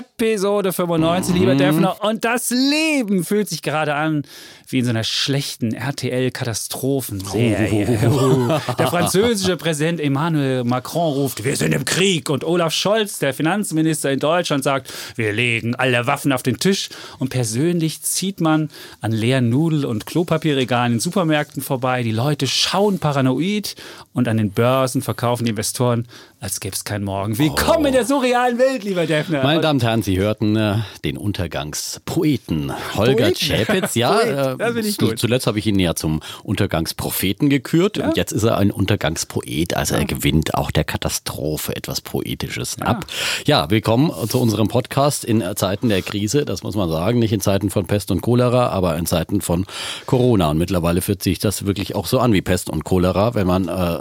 Episode 95, lieber Defner. Und das Leben fühlt sich gerade an wie in so einer schlechten RTL-Katastrophenserie. Der französische Präsident Emmanuel Macron ruft, wir sind im Krieg. Und Olaf Scholz, der Finanzminister in Deutschland, sagt, wir legen alle Waffen auf den Tisch. Und persönlich zieht man an leeren Nudel- und Klopapierregalen in Supermärkten vorbei. Die Leute schauen paranoid und an den Börsen verkaufen die Investoren, als gäbe es keinen Morgen. Willkommen oh. in der surrealen Welt, lieber Defner. Meine Damen und Herren, Sie hörten äh, den Untergangspoeten Holger Chapitz. Ja, das bin ich gut. Zuletzt habe ich ihn ja zum Untergangspropheten gekürt ja? und jetzt ist er ein Untergangspoet. Also ja. er gewinnt auch der Katastrophe etwas Poetisches ja. ab. Ja, willkommen zu unserem Podcast in Zeiten der Krise. Das muss man sagen. Nicht in Zeiten von Pest und Cholera, aber in Zeiten von Corona. Und mittlerweile fühlt sich das wirklich auch so an wie Pest und Cholera, wenn man äh,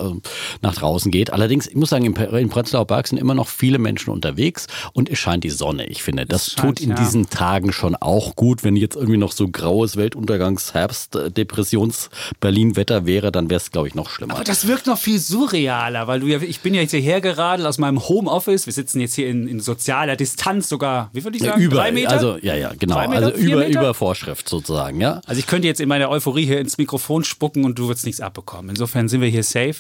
nach draußen geht. Allerdings, ich muss sagen, in Prenzlauer Berg sind immer noch viele Menschen unterwegs und es scheint die Sonne. Ich finde, das scheint, tut in diesen Tagen schon auch gut, wenn jetzt irgendwie noch so graues Weltuntergang Übergangs Herbst Depressions Berlin Wetter wäre, dann wäre es glaube ich noch schlimmer. Aber das wirkt noch viel surrealer, weil du ja ich bin ja jetzt hierher geradelt aus meinem Homeoffice. Wir sitzen jetzt hier in, in sozialer Distanz sogar, wie würde ich sagen, über, drei Meter. Also ja ja genau, Meter, also über Meter? über Vorschrift sozusagen, ja. Also ich könnte jetzt in meiner Euphorie hier ins Mikrofon spucken und du würdest nichts abbekommen. Insofern sind wir hier safe.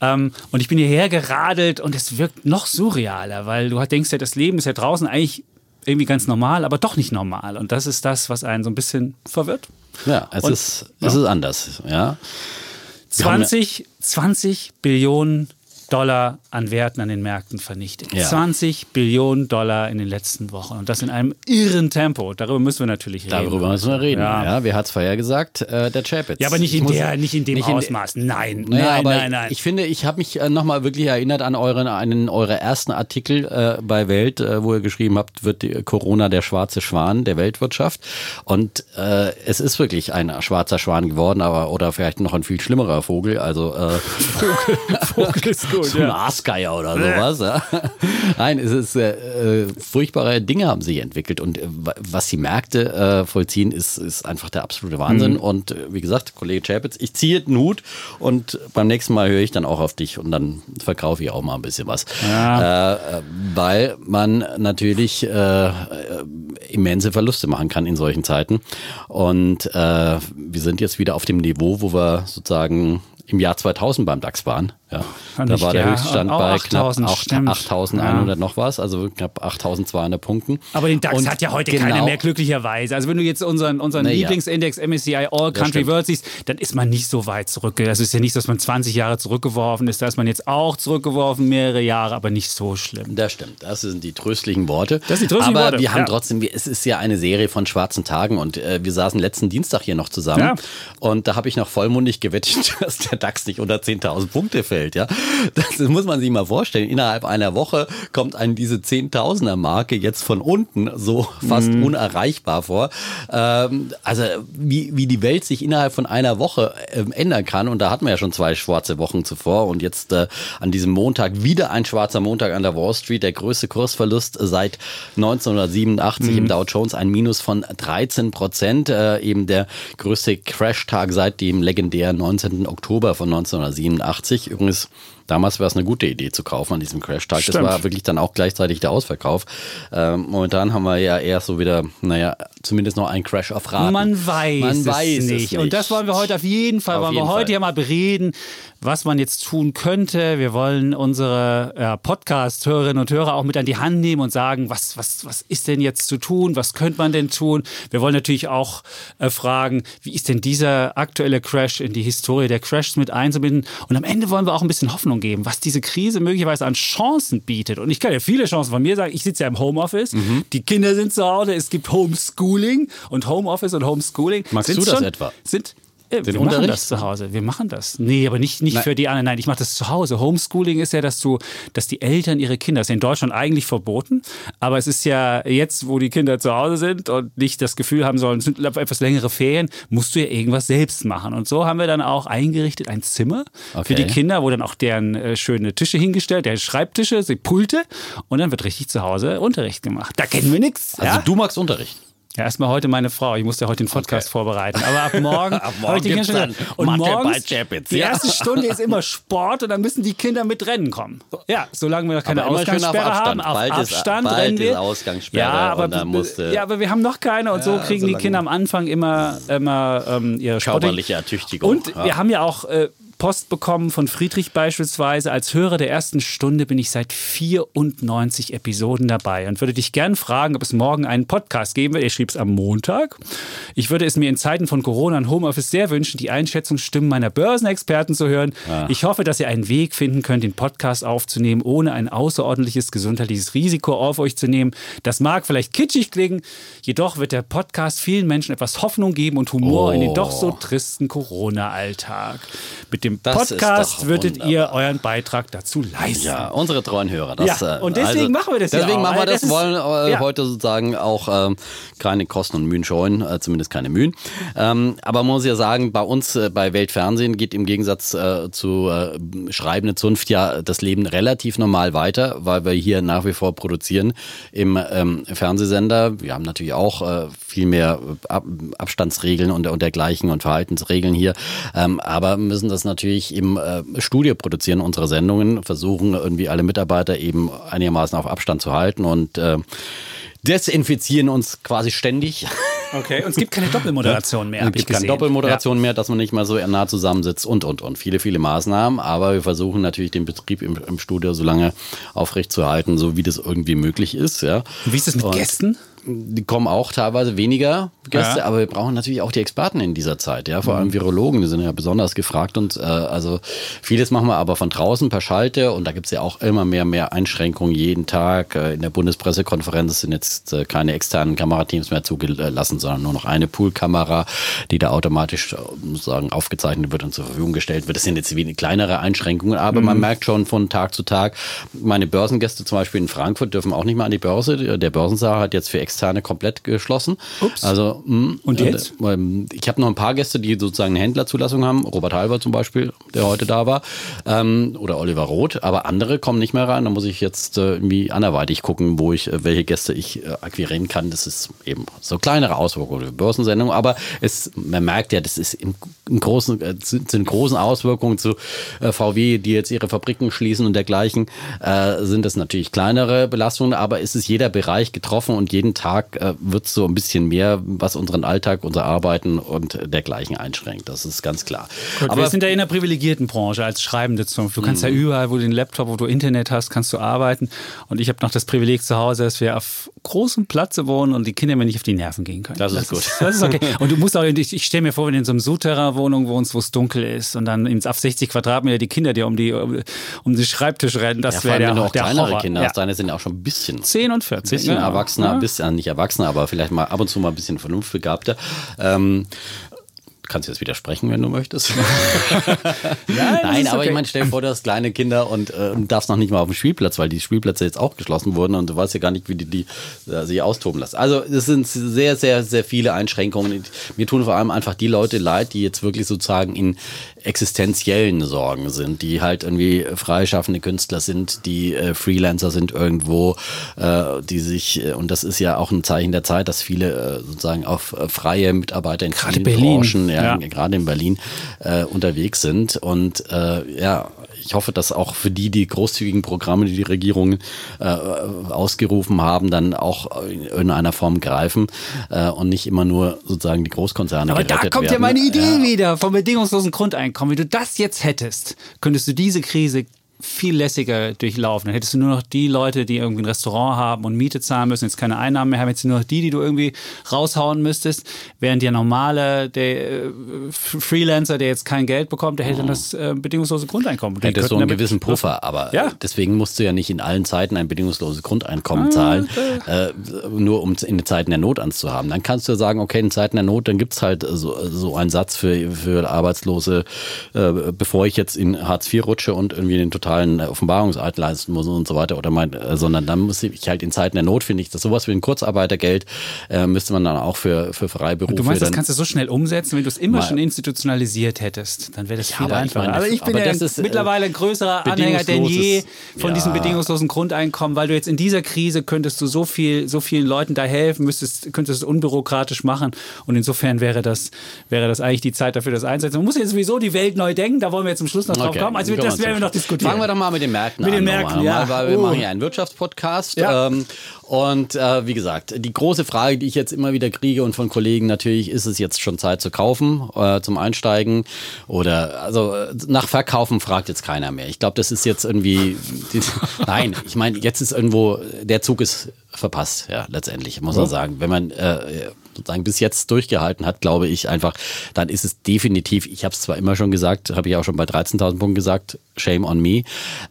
Ähm, und ich bin hierher geradelt und es wirkt noch surrealer, weil du denkst ja, das Leben ist ja draußen eigentlich irgendwie ganz normal, aber doch nicht normal. Und das ist das, was einen so ein bisschen verwirrt. Ja, es, und, ist, es ja. ist anders. Ja. 20, 20 Billionen Dollar an Werten an den Märkten vernichtet. Ja. 20 Billionen Dollar in den letzten Wochen. Und das in einem irren Tempo. Darüber müssen wir natürlich reden. Darüber müssen wir reden. Ja, ja wer hat es vorher gesagt? Äh, der Chapitz. Ja, aber nicht in, der, nicht in dem nicht Ausmaß. In, nein, naja, nein, nein, nein. Ich finde, ich habe mich äh, nochmal wirklich erinnert an euren, einen eurer ersten Artikel äh, bei Welt, äh, wo ihr geschrieben habt, wird Corona der schwarze Schwan der Weltwirtschaft. Und äh, es ist wirklich ein schwarzer Schwan geworden, aber oder vielleicht noch ein viel schlimmerer Vogel. Also äh, Vogel, Vogel ist gut. So ein ja. Aasgeier oder sowas. Ja. Nein, es ist äh, furchtbare Dinge haben sich entwickelt und äh, was die Märkte äh, vollziehen, ist, ist einfach der absolute Wahnsinn. Mhm. Und äh, wie gesagt, Kollege Chapitz, ich ziehe den Hut und beim nächsten Mal höre ich dann auch auf dich und dann verkaufe ich auch mal ein bisschen was. Ja. Äh, weil man natürlich äh, immense Verluste machen kann in solchen Zeiten. Und wir sind jetzt wieder auf dem Niveau, wo wir sozusagen im Jahr 2000 beim DAX waren. Ja. Da war der ja, Höchststand bei knapp 8100 ja. noch was, also knapp 8200 Punkten. Aber den DAX und hat ja heute genau, keiner mehr glücklicherweise. Also wenn du jetzt unseren, unseren nee, Lieblingsindex MSCI All Country World siehst, dann ist man nicht so weit zurück. Das ist ja nicht, dass man 20 Jahre zurückgeworfen ist, da ist man jetzt auch zurückgeworfen, mehrere Jahre, aber nicht so schlimm. Das stimmt, das sind die tröstlichen Worte. Das sind die tröstlichen aber Worte. wir haben ja. trotzdem, es ist ja eine Serie von schwarzen Tagen und äh, wir saßen letzten Dienstag hier noch zusammen und da habe ich noch vollmundig gewettet, dass der DAX nicht unter 10.000 Punkte fällt. Ja, das muss man sich mal vorstellen. Innerhalb einer Woche kommt einem diese 10.000er Marke jetzt von unten so fast mhm. unerreichbar vor. Ähm, also wie, wie die Welt sich innerhalb von einer Woche äh, ändern kann. Und da hatten wir ja schon zwei schwarze Wochen zuvor. Und jetzt äh, an diesem Montag wieder ein schwarzer Montag an der Wall Street. Der größte Kursverlust seit 1987 mhm. im Dow Jones. Ein Minus von 13 Prozent. Äh, eben der größte Crash-Tag seit dem legendären 19. Oktober von 1987. Übrigens ist. Damals war es eine gute Idee zu kaufen an diesem Crash-Tag. Das war wirklich dann auch gleichzeitig der Ausverkauf. Ähm, momentan haben wir ja eher so wieder, naja, zumindest noch einen Crash auf Raten. Man weiß, Man weiß es, nicht. es, nicht. Und das wollen wir heute auf jeden Fall, auf wollen jeden wir heute Fall. ja mal bereden, was man jetzt tun könnte. Wir wollen unsere ja, Podcast-Hörerinnen und Hörer auch mit an die Hand nehmen und sagen, was, was, was ist denn jetzt zu tun? Was könnte man denn tun? Wir wollen natürlich auch äh, fragen, wie ist denn dieser aktuelle Crash in die Historie der Crashs mit einzubinden? Und am Ende wollen wir auch ein bisschen Hoffnung geben, was diese Krise möglicherweise an Chancen bietet. Und ich kann ja viele Chancen von mir sagen. Ich sitze ja im Homeoffice, mhm. die Kinder sind zu Hause, es gibt Homeschooling und Homeoffice und Homeschooling. Magst du das schon, etwa? Sind äh, wir machen das zu Hause. Wir machen das. Nee, aber nicht, nicht für die anderen. Nein, ich mache das zu Hause. Homeschooling ist ja, dass du, dass die Eltern ihre Kinder, das ist in Deutschland eigentlich verboten, aber es ist ja jetzt, wo die Kinder zu Hause sind und nicht das Gefühl haben sollen, es sind etwas längere Ferien, musst du ja irgendwas selbst machen. Und so haben wir dann auch eingerichtet ein Zimmer okay. für die Kinder, wo dann auch deren äh, schöne Tische hingestellt, deren Schreibtische, die Pulte und dann wird richtig zu Hause Unterricht gemacht. Da kennen wir nichts. Also ja? du magst Unterricht. Ja, erstmal heute meine Frau. Ich musste heute den Podcast okay. vorbereiten. Aber ab morgen, ab morgen ich die Kinder schon Und morgens, die erste Stunde ist immer Sport und dann müssen die Kinder mit Rennen kommen. Ja, solange wir noch keine Ausgangssperre auf haben, auf bald Abstand ist, rennen wir. Ausgangssperre ja, aber, ja, aber wir haben noch keine und so kriegen die Kinder am Anfang immer, immer ähm, ihre Körperliche Ertüchtigung. Und ja. wir haben ja auch äh, Post bekommen von Friedrich beispielsweise. Als Hörer der ersten Stunde bin ich seit 94 Episoden dabei und würde dich gern fragen, ob es morgen einen Podcast geben wird. Er schrieb es am Montag. Ich würde es mir in Zeiten von Corona und Homeoffice sehr wünschen, die Einschätzungsstimmen meiner Börsenexperten zu hören. Ah. Ich hoffe, dass ihr einen Weg finden könnt, den Podcast aufzunehmen, ohne ein außerordentliches gesundheitliches Risiko auf euch zu nehmen. Das mag vielleicht kitschig klingen, jedoch wird der Podcast vielen Menschen etwas Hoffnung geben und Humor oh. in den doch so tristen Corona-Alltag. Mit dem dem das Podcast würdet ihr euren Beitrag dazu leisten. Ja, unsere treuen Hörer. Das, ja, und deswegen also, machen wir das Deswegen auch, machen wir das, das wollen äh, ja. heute sozusagen auch ähm, keine Kosten und Mühen scheuen, äh, zumindest keine Mühen. Ähm, aber man muss ja sagen, bei uns äh, bei Weltfernsehen geht im Gegensatz äh, zu äh, Schreibende Zunft ja das Leben relativ normal weiter, weil wir hier nach wie vor produzieren im ähm, Fernsehsender. Wir haben natürlich auch äh, viel mehr Ab Abstandsregeln und, und dergleichen und Verhaltensregeln hier, ähm, aber müssen das natürlich im äh, Studio produzieren unsere Sendungen, versuchen irgendwie alle Mitarbeiter eben einigermaßen auf Abstand zu halten und äh, desinfizieren uns quasi ständig. Okay, und es gibt keine Doppelmoderation mehr. Es gibt keine Doppelmoderation ja. mehr, dass man nicht mal so nah zusammensitzt und, und, und. Viele, viele Maßnahmen, aber wir versuchen natürlich den Betrieb im, im Studio so lange aufrechtzuerhalten, so wie das irgendwie möglich ist. Ja. Und wie ist das mit und Gästen? Die kommen auch teilweise weniger Gäste, ja. aber wir brauchen natürlich auch die Experten in dieser Zeit, ja, vor allem mhm. Virologen, die sind ja besonders gefragt und äh, also vieles machen wir aber von draußen per Schalte und da gibt es ja auch immer mehr mehr Einschränkungen jeden Tag. Äh, in der Bundespressekonferenz sind jetzt äh, keine externen Kamerateams mehr zugelassen, sondern nur noch eine Poolkamera, die da automatisch äh, sozusagen aufgezeichnet wird und zur Verfügung gestellt wird. Das sind jetzt kleinere Einschränkungen, aber mhm. man merkt schon von Tag zu Tag, meine Börsengäste zum Beispiel in Frankfurt dürfen auch nicht mehr an die Börse. Der Börsensaal hat jetzt für externe komplett geschlossen. Ups. Also, mh, hm, Und jetzt? Äh, ich habe noch ein paar Gäste, die sozusagen eine Händlerzulassung haben. Robert Halber zum Beispiel, der heute da war. Ähm, oder Oliver Roth. Aber andere kommen nicht mehr rein. Da muss ich jetzt äh, irgendwie anderweitig gucken, wo ich, äh, welche Gäste ich äh, akquirieren kann. Das ist eben so kleinere Auswirkungen für Börsensendung. Aber es, man merkt ja, das ist im, im großen, äh, sind, sind großen Auswirkungen zu äh, VW, die jetzt ihre Fabriken schließen und dergleichen, sind das natürlich kleinere Belastungen. Aber es ist jeder Bereich getroffen und jeden Tag Tag äh, wird es so ein bisschen mehr, was unseren Alltag, unser Arbeiten und dergleichen einschränkt. Das ist ganz klar. Gut, Aber wir sind ja in einer privilegierten Branche als Schreibende. Du kannst ja mhm. überall, wo du den Laptop, wo du Internet hast, kannst du arbeiten. Und ich habe noch das Privileg zu Hause, dass wir auf großem Platz wohnen und die Kinder mir nicht auf die Nerven gehen können. Das ist das gut. Ist, das ist okay. Und du musst auch, ich, ich stelle mir vor, wenn du in so einem Souterrain-Wohnung wohnst, wo es dunkel ist und dann auf 60 Quadratmeter die Kinder dir um die um, um den Schreibtisch rennen, das ja, wäre der, auch der kleinere Horror. Kinder hast, deine sind ja auch schon ein bisschen. 10 und 14. Bisschen ja. erwachsener, ja. bisschen nicht erwachsen, aber vielleicht mal ab und zu mal ein bisschen vernunftbegabter. Ähm, kannst jetzt widersprechen, wenn du möchtest. Nein, Nein aber okay. ich meine, stell dir vor, du hast kleine Kinder und äh, darfst noch nicht mal auf dem Spielplatz, weil die Spielplätze jetzt auch geschlossen wurden und du weißt ja gar nicht, wie die, die äh, sich austoben lassen. Also es sind sehr, sehr, sehr viele Einschränkungen. Mir tun vor allem einfach die Leute leid, die jetzt wirklich sozusagen in existenziellen Sorgen sind, die halt irgendwie freischaffende Künstler sind, die äh, Freelancer sind irgendwo, äh, die sich, äh, und das ist ja auch ein Zeichen der Zeit, dass viele äh, sozusagen auf äh, freie Mitarbeiter in Gerade Berlin. Branchen, ja, ja. gerade in Berlin, äh, unterwegs sind. Und ja, ich hoffe, dass auch für die die großzügigen Programme, die die Regierungen äh, ausgerufen haben, dann auch in irgendeiner Form greifen äh, und nicht immer nur sozusagen die Großkonzerne Aber da kommt werden. ja meine Idee ja. wieder vom bedingungslosen Grundeinkommen. Wenn du das jetzt hättest, könntest du diese Krise viel lässiger durchlaufen. Dann hättest du nur noch die Leute, die irgendwie ein Restaurant haben und Miete zahlen müssen, jetzt keine Einnahmen mehr haben, jetzt nur noch die, die du irgendwie raushauen müsstest, während der normale, der äh, Freelancer, der jetzt kein Geld bekommt, der hätte dann das äh, bedingungslose Grundeinkommen. Die hätte so einen gewissen Puffer, aber ja. deswegen musst du ja nicht in allen Zeiten ein bedingungsloses Grundeinkommen ah, zahlen, äh, nur um in den Zeiten der Not anzuhaben. Dann kannst du sagen, okay, in Zeiten der Not, dann gibt es halt so, so einen Satz für, für Arbeitslose, äh, bevor ich jetzt in Hartz IV rutsche und irgendwie in den total totalen Offenbarungseid leisten muss und so weiter oder mein, äh, sondern dann muss ich halt in Zeiten der Not finde ich, dass sowas wie ein Kurzarbeitergeld äh, müsste man dann auch für für Freiberufe. Du meinst, das kannst du so schnell umsetzen, wenn du es immer mal, schon institutionalisiert hättest, dann wäre das ja, viel einfacher. Ich meine, aber ich bin aber ja ist, äh, mittlerweile ein größerer Anhänger denn je von ja. diesem bedingungslosen Grundeinkommen, weil du jetzt in dieser Krise könntest du so viel so vielen Leuten da helfen, müsstest könntest es unbürokratisch machen und insofern wäre das wäre das eigentlich die Zeit dafür, das einsetzen. Man muss jetzt sowieso die Welt neu denken, da wollen wir jetzt zum Schluss noch okay. drauf kommen. Also das werden wir noch diskutieren. Wir doch mal mit den Märkten mit an. Mit den Märkten, ja. Weil wir oh. machen ja einen Wirtschaftspodcast. Ja. Ähm, und äh, wie gesagt, die große Frage, die ich jetzt immer wieder kriege und von Kollegen natürlich, ist es jetzt schon Zeit zu kaufen, äh, zum Einsteigen? Oder also nach Verkaufen fragt jetzt keiner mehr. Ich glaube, das ist jetzt irgendwie. Nein, ich meine, jetzt ist irgendwo, der Zug ist verpasst, ja, letztendlich, muss man sagen. Wenn man äh, sozusagen bis jetzt durchgehalten hat, glaube ich einfach, dann ist es definitiv, ich habe es zwar immer schon gesagt, habe ich auch schon bei 13.000 Punkten gesagt, shame on me,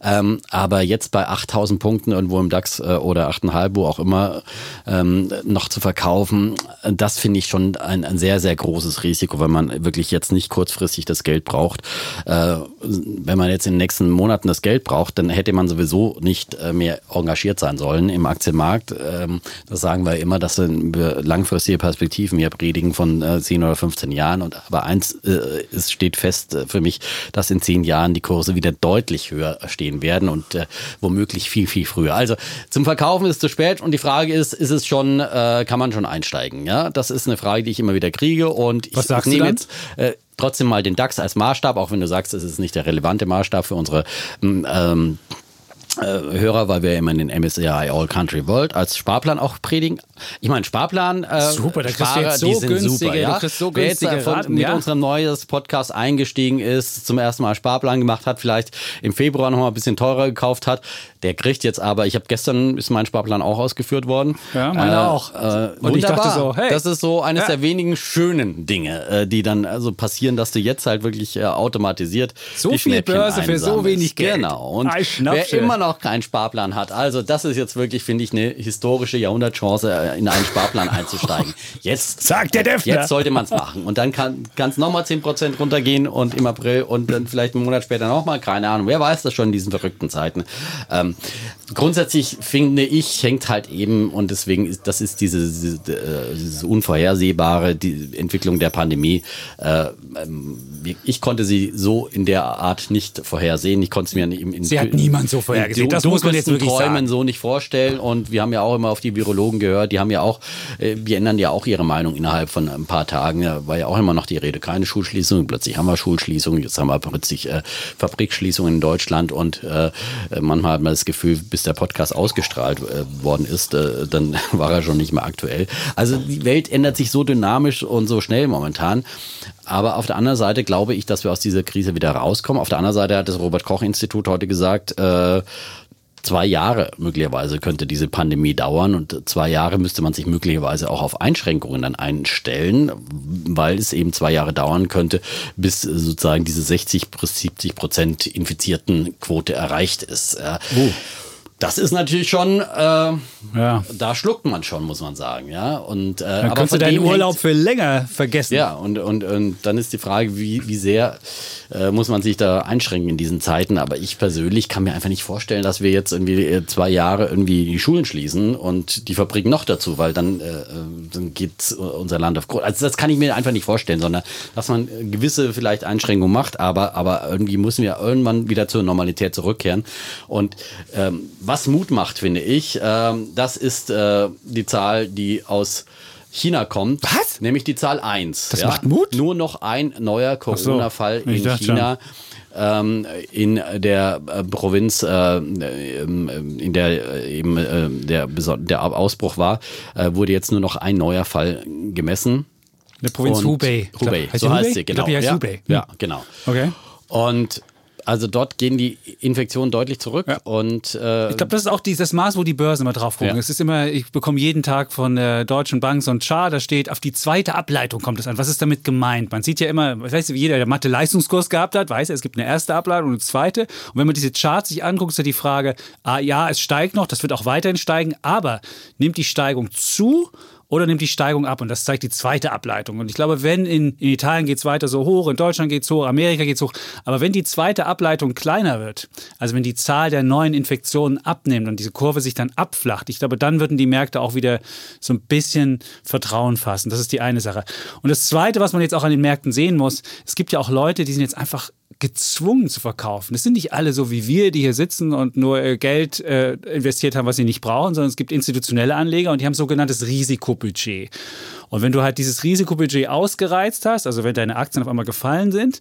ähm, aber jetzt bei 8.000 Punkten irgendwo im DAX äh, oder 8,5, wo auch immer, ähm, noch zu verkaufen, das finde ich schon ein, ein sehr, sehr großes Risiko, wenn man wirklich jetzt nicht kurzfristig das Geld braucht. Äh, wenn man jetzt in den nächsten Monaten das Geld braucht, dann hätte man sowieso nicht äh, mehr engagiert sein sollen im Aktienmarkt. Ähm, das sagen wir immer, dass wir langfristige Perspektiven hier predigen von äh, 10 oder 15 Jahren. Und aber eins, äh, es steht fest äh, für mich, dass in 10 Jahren die Kurse wieder deutlich höher stehen werden und äh, womöglich viel, viel früher. Also zum Verkaufen ist es zu spät und die Frage ist, ist es schon, äh, kann man schon einsteigen? Ja, das ist eine Frage, die ich immer wieder kriege und ich, ich nehme jetzt äh, trotzdem mal den DAX als Maßstab, auch wenn du sagst, es ist nicht der relevante Maßstab für unsere ähm, äh, Hörer, weil wir immer in den MSCI All Country World als Sparplan auch predigen. Ich meine, Sparplan, äh, super, da jetzt so die sind günstige, super, ja? so Wer jetzt von, Raten, mit ja? unserem neues Podcast eingestiegen ist, zum ersten Mal Sparplan gemacht hat, vielleicht im Februar noch mal ein bisschen teurer gekauft hat, der kriegt jetzt aber, ich habe gestern ist mein Sparplan auch ausgeführt worden. Ja, meine äh, auch. Äh, und ich dachte so, hey. Das ist so eines ja. der wenigen schönen Dinge, äh, die dann also passieren, dass du jetzt halt wirklich äh, automatisiert so die viel Börse für so wenig Geld. Genau. Und wer immer noch keinen Sparplan hat, also das ist jetzt wirklich, finde ich, eine historische Jahrhundertchance, äh, in einen Sparplan einzusteigen. Jetzt sagt der Defner. Jetzt sollte man es machen. Und dann kann es nochmal 10% runtergehen und im April und dann vielleicht einen Monat später nochmal, keine Ahnung. Wer weiß das schon in diesen verrückten Zeiten. Ähm, grundsätzlich finde ich, hängt halt eben, und deswegen ist das ist diese, diese, äh, diese unvorhersehbare die Entwicklung der Pandemie. Äh, ähm, ich konnte sie so in der Art nicht vorhersehen. Ich konnte es mir in, in Sie hat niemand so vorhergesehen. Das muss man jetzt wirklich Träumen sagen. so nicht vorstellen. Und wir haben ja auch immer auf die Virologen gehört. Die haben ja auch, äh, die ändern ja auch ihre Meinung innerhalb von ein paar Tagen. Da war ja auch immer noch die Rede, keine Schulschließung. Plötzlich haben wir Schulschließungen. Jetzt haben wir plötzlich äh, Fabrikschließungen in Deutschland. Und äh, manchmal hat man das Gefühl, bis der Podcast ausgestrahlt äh, worden ist, äh, dann war er schon nicht mehr aktuell. Also die Welt ändert sich so dynamisch und so schnell momentan. Aber auf der anderen Seite glaube ich, dass wir aus dieser Krise wieder rauskommen. Auf der anderen Seite hat das Robert Koch Institut heute gesagt, äh, zwei Jahre möglicherweise könnte diese Pandemie dauern und zwei Jahre müsste man sich möglicherweise auch auf Einschränkungen dann einstellen, weil es eben zwei Jahre dauern könnte, bis sozusagen diese 60 bis 70 Prozent infizierten Quote erreicht ist. Uh. Das ist natürlich schon, äh, ja. da schluckt man schon, muss man sagen, ja. Und äh, dann aber du deinen Urlaub für länger vergessen. Ja, und, und, und dann ist die Frage, wie, wie sehr äh, muss man sich da einschränken in diesen Zeiten. Aber ich persönlich kann mir einfach nicht vorstellen, dass wir jetzt irgendwie äh, zwei Jahre irgendwie die Schulen schließen und die Fabriken noch dazu, weil dann, äh, äh dann geht unser Land auf Grund. Also das kann ich mir einfach nicht vorstellen, sondern dass man gewisse vielleicht Einschränkungen macht, aber, aber irgendwie müssen wir irgendwann wieder zur Normalität zurückkehren. Und ähm, was Mut macht, finde ich, ähm, das ist äh, die Zahl, die aus China kommt. Was? Nämlich die Zahl 1. Das ja? macht Mut? Nur noch ein neuer Corona-Fall so, in China. Ähm, in der äh, Provinz, äh, in der äh, eben äh, der, der Ausbruch war, äh, wurde jetzt nur noch ein neuer Fall gemessen. Der Provinz Und Hubei. Hubei, so heißt sie, genau. Ich glaub, ja, Hubei. ja, genau. Okay. Und also dort gehen die Infektionen deutlich zurück ja. und äh, ich glaube, das ist auch dieses Maß, wo die Börsen immer drauf gucken. Ja. Es ist immer, ich bekomme jeden Tag von der Deutschen Bank so ein Chart, da steht, auf die zweite Ableitung kommt es an. Was ist damit gemeint? Man sieht ja immer, weißt du, wie jeder, der Mathe-Leistungskurs gehabt hat, weiß, es gibt eine erste Ableitung und eine zweite. Und wenn man diese Charts sich anguckt, ist ja die Frage, ah ja, es steigt noch, das wird auch weiterhin steigen, aber nimmt die Steigung zu oder nimmt die Steigung ab. Und das zeigt die zweite Ableitung. Und ich glaube, wenn in, in Italien geht es weiter so hoch, in Deutschland geht es hoch, Amerika geht es hoch, aber wenn die zweite Ableitung kleiner wird, also wenn die Zahl der neuen Infektionen abnimmt und diese Kurve sich dann abflacht, ich glaube, dann würden die Märkte auch wieder so ein bisschen Vertrauen fassen. Das ist die eine Sache. Und das Zweite, was man jetzt auch an den Märkten sehen muss, es gibt ja auch Leute, die sind jetzt einfach gezwungen zu verkaufen. Es sind nicht alle so wie wir, die hier sitzen und nur äh, Geld äh, investiert haben, was sie nicht brauchen, sondern es gibt institutionelle Anleger und die haben sogenanntes Risikobudget. Und wenn du halt dieses Risikobudget ausgereizt hast, also wenn deine Aktien auf einmal gefallen sind,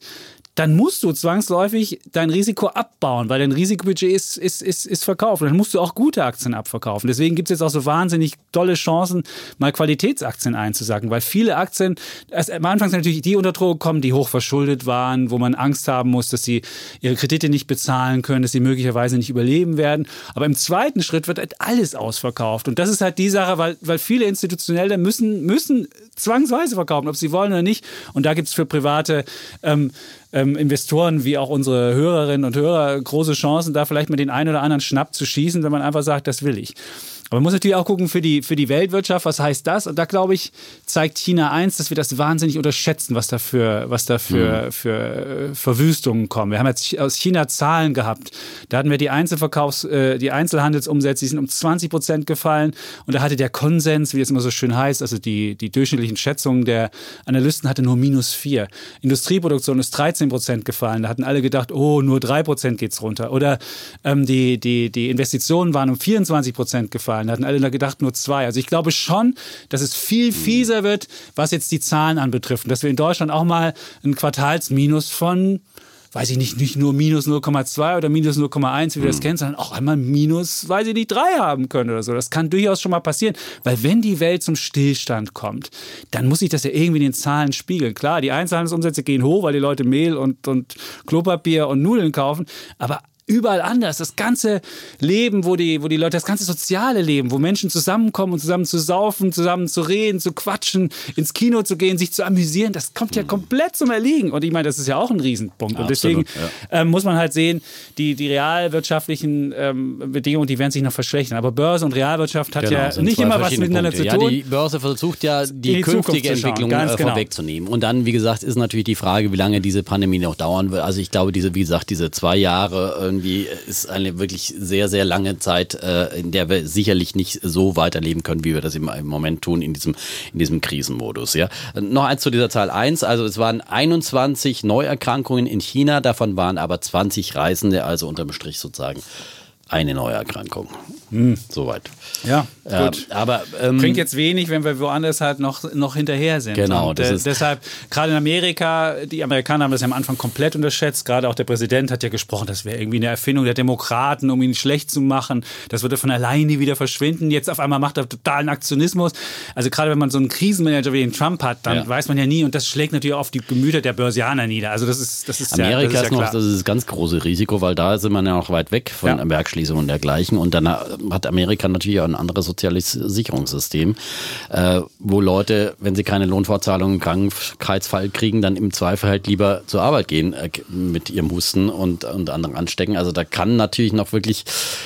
dann musst du zwangsläufig dein Risiko abbauen, weil dein Risikobudget ist, ist, ist, ist verkauft. Dann musst du auch gute Aktien abverkaufen. Deswegen gibt es jetzt auch so wahnsinnig tolle Chancen, mal Qualitätsaktien einzusacken, weil viele Aktien, erst am Anfang sind natürlich die unter Droge kommen, die hochverschuldet waren, wo man Angst haben muss, dass sie ihre Kredite nicht bezahlen können, dass sie möglicherweise nicht überleben werden. Aber im zweiten Schritt wird halt alles ausverkauft. Und das ist halt die Sache, weil, weil viele Institutionelle müssen, müssen zwangsweise verkaufen, ob sie wollen oder nicht. Und da gibt es für private ähm, ähm, Investoren wie auch unsere Hörerinnen und Hörer große Chancen, da vielleicht mit den einen oder anderen Schnapp zu schießen, wenn man einfach sagt, das will ich. Aber man muss natürlich auch gucken für die, für die Weltwirtschaft, was heißt das? Und da glaube ich, zeigt China eins, dass wir das wahnsinnig unterschätzen, was da für, was da für, mhm. für äh, Verwüstungen kommen. Wir haben jetzt aus China Zahlen gehabt. Da hatten wir die Einzelverkaufs-, äh, die Einzelhandelsumsätze, die sind um 20 Prozent gefallen. Und da hatte der Konsens, wie es immer so schön heißt, also die, die durchschnittlichen Schätzungen der Analysten hatte nur minus vier. Industrieproduktion ist 13 Prozent gefallen. Da hatten alle gedacht, oh, nur drei Prozent geht's runter. Oder ähm, die, die, die Investitionen waren um 24 Prozent gefallen. Zahlen. Da hatten alle gedacht, nur zwei. Also ich glaube schon, dass es viel fieser wird, was jetzt die Zahlen anbetrifft. Und dass wir in Deutschland auch mal ein Quartalsminus von weiß ich nicht, nicht nur minus 0,2 oder minus 0,1, wie wir das hm. kennen, sondern auch einmal minus, weiß ich nicht, 3 haben können oder so. Das kann durchaus schon mal passieren. Weil wenn die Welt zum Stillstand kommt, dann muss sich das ja irgendwie in den Zahlen spiegeln. Klar, die Einzelhandelsumsätze gehen hoch, weil die Leute Mehl und, und Klopapier und Nudeln kaufen. Aber überall anders. Das ganze Leben, wo die, wo die Leute, das ganze soziale Leben, wo Menschen zusammenkommen und zusammen zu saufen, zusammen zu reden, zu quatschen, ins Kino zu gehen, sich zu amüsieren, das kommt ja komplett zum Erliegen. Und ich meine, das ist ja auch ein Riesenpunkt. Und deswegen ja. ähm, muss man halt sehen, die, die realwirtschaftlichen ähm, Bedingungen, die werden sich noch verschlechtern. Aber Börse und Realwirtschaft hat genau, ja nicht immer was miteinander Punkte. zu tun. Ja, die Börse versucht ja, die, die künftige Entwicklung äh, genau. vorwegzunehmen. Und dann, wie gesagt, ist natürlich die Frage, wie lange diese Pandemie noch dauern wird. Also ich glaube, diese, wie gesagt, diese zwei Jahre irgendwie ist eine wirklich sehr, sehr lange Zeit, äh, in der wir sicherlich nicht so weiterleben können, wie wir das im, im Moment tun in diesem, in diesem Krisenmodus. Ja. Noch eins zu dieser Zahl eins. Also es waren 21 Neuerkrankungen in China, davon waren aber 20 Reisende, also unterm Strich sozusagen eine Neuerkrankung. Hm. Soweit. Ja, gut. Ähm, aber ähm, bringt jetzt wenig, wenn wir woanders halt noch, noch hinterher sind. Genau. Und, äh, deshalb, gerade in Amerika, die Amerikaner haben das ja am Anfang komplett unterschätzt. Gerade auch der Präsident hat ja gesprochen, das wäre irgendwie eine Erfindung der Demokraten, um ihn schlecht zu machen. Das würde von alleine wieder verschwinden. Jetzt auf einmal macht er totalen Aktionismus. Also gerade wenn man so einen Krisenmanager wie den Trump hat, dann ja. weiß man ja nie. Und das schlägt natürlich auf die Gemüter der Börsianer nieder. Also das ist, das ist Amerika ja, das ist, ist ja noch das, ist das ganz große Risiko, weil da sind wir ja noch weit weg von ja. Grenzschließung und dergleichen. Und dann äh, hat Amerika natürlich auch ein anderes soziales Sicherungssystem, äh, wo Leute, wenn sie keine Lohnfortzahlung im Krankheitsfall kriegen, dann im Zweifel halt lieber zur Arbeit gehen äh, mit ihrem Husten und, und anderen anstecken. Also da kann natürlich noch wirklich,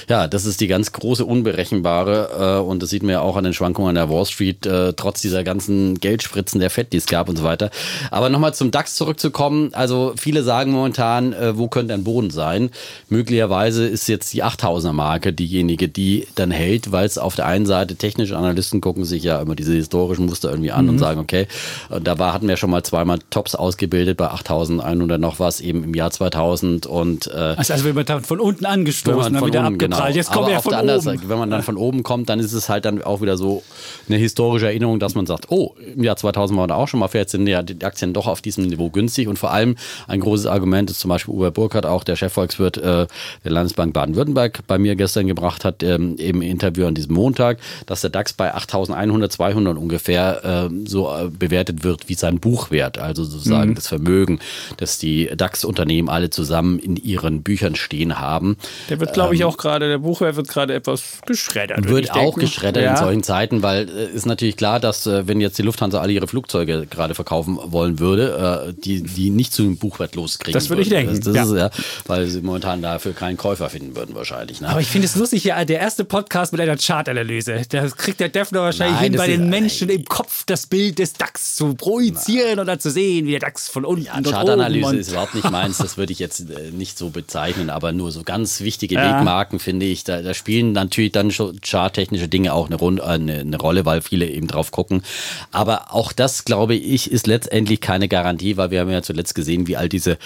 ja, das ist die ganz große Unberechenbare. Und das sieht man ja auch an den Schwankungen an der Wall Street, trotz dieser ganzen Geldspritzen der FED, die es gab und so weiter. Aber nochmal zum DAX zurückzukommen. Also viele sagen momentan, wo könnte ein Boden sein? Möglicherweise ist jetzt die 8 6.000er-Marke diejenige, die dann hält, weil es auf der einen Seite technische Analysten gucken sich ja immer diese historischen Muster irgendwie an mhm. und sagen, okay, äh, da war, hatten wir schon mal zweimal Tops ausgebildet bei 8.100 noch was eben im Jahr 2000 und äh, also, also wenn man dann von unten angestoßen, dann wieder oben, genau. Jetzt kommen wir von oben. Seite, wenn man dann von oben kommt, dann ist es halt dann auch wieder so eine historische Erinnerung, dass man sagt, oh, im Jahr 2000 waren wir da auch schon mal, vielleicht sind ja die Aktien doch auf diesem Niveau günstig und vor allem ein großes Argument ist zum Beispiel Uwe Burkhardt, auch der Chefvolkswirt äh, der Landesbank Baden-Württemberg, bei mir gestern gebracht hat, ähm, eben Interview an diesem Montag, dass der DAX bei 8100, 200 ungefähr äh, so äh, bewertet wird wie sein Buchwert, also sozusagen mhm. das Vermögen, das die DAX-Unternehmen alle zusammen in ihren Büchern stehen haben. Der wird, glaube ich, ähm, auch gerade, der Buchwert wird gerade etwas geschreddert. Wird auch denken. geschreddert ja. in solchen Zeiten, weil äh, ist natürlich klar, dass äh, wenn jetzt die Lufthansa alle ihre Flugzeuge gerade verkaufen wollen würde, äh, die, die nicht zu dem Buchwert loskriegen. Das würde ich denken. Das, das ja. Ist, ja, weil sie momentan dafür keinen Käufer finden würden wahrscheinlich. Wahrscheinlich. Ne? Aber ich finde es lustig, hier der erste Podcast mit einer Chartanalyse. Das kriegt der Defner wahrscheinlich Nein, hin, bei den Menschen im Kopf das Bild des DAX zu projizieren dann zu sehen, wie der DAX von unten ja, Chartanalyse ist überhaupt nicht meins, das würde ich jetzt äh, nicht so bezeichnen, aber nur so ganz wichtige ja. Wegmarken, finde ich. Da, da, spielen natürlich dann schon charttechnische Dinge auch eine, Runde, eine, eine Rolle, weil viele eben drauf gucken. Aber auch das, glaube ich, ist letztendlich keine Garantie, weil wir haben ja zuletzt gesehen, wie all diese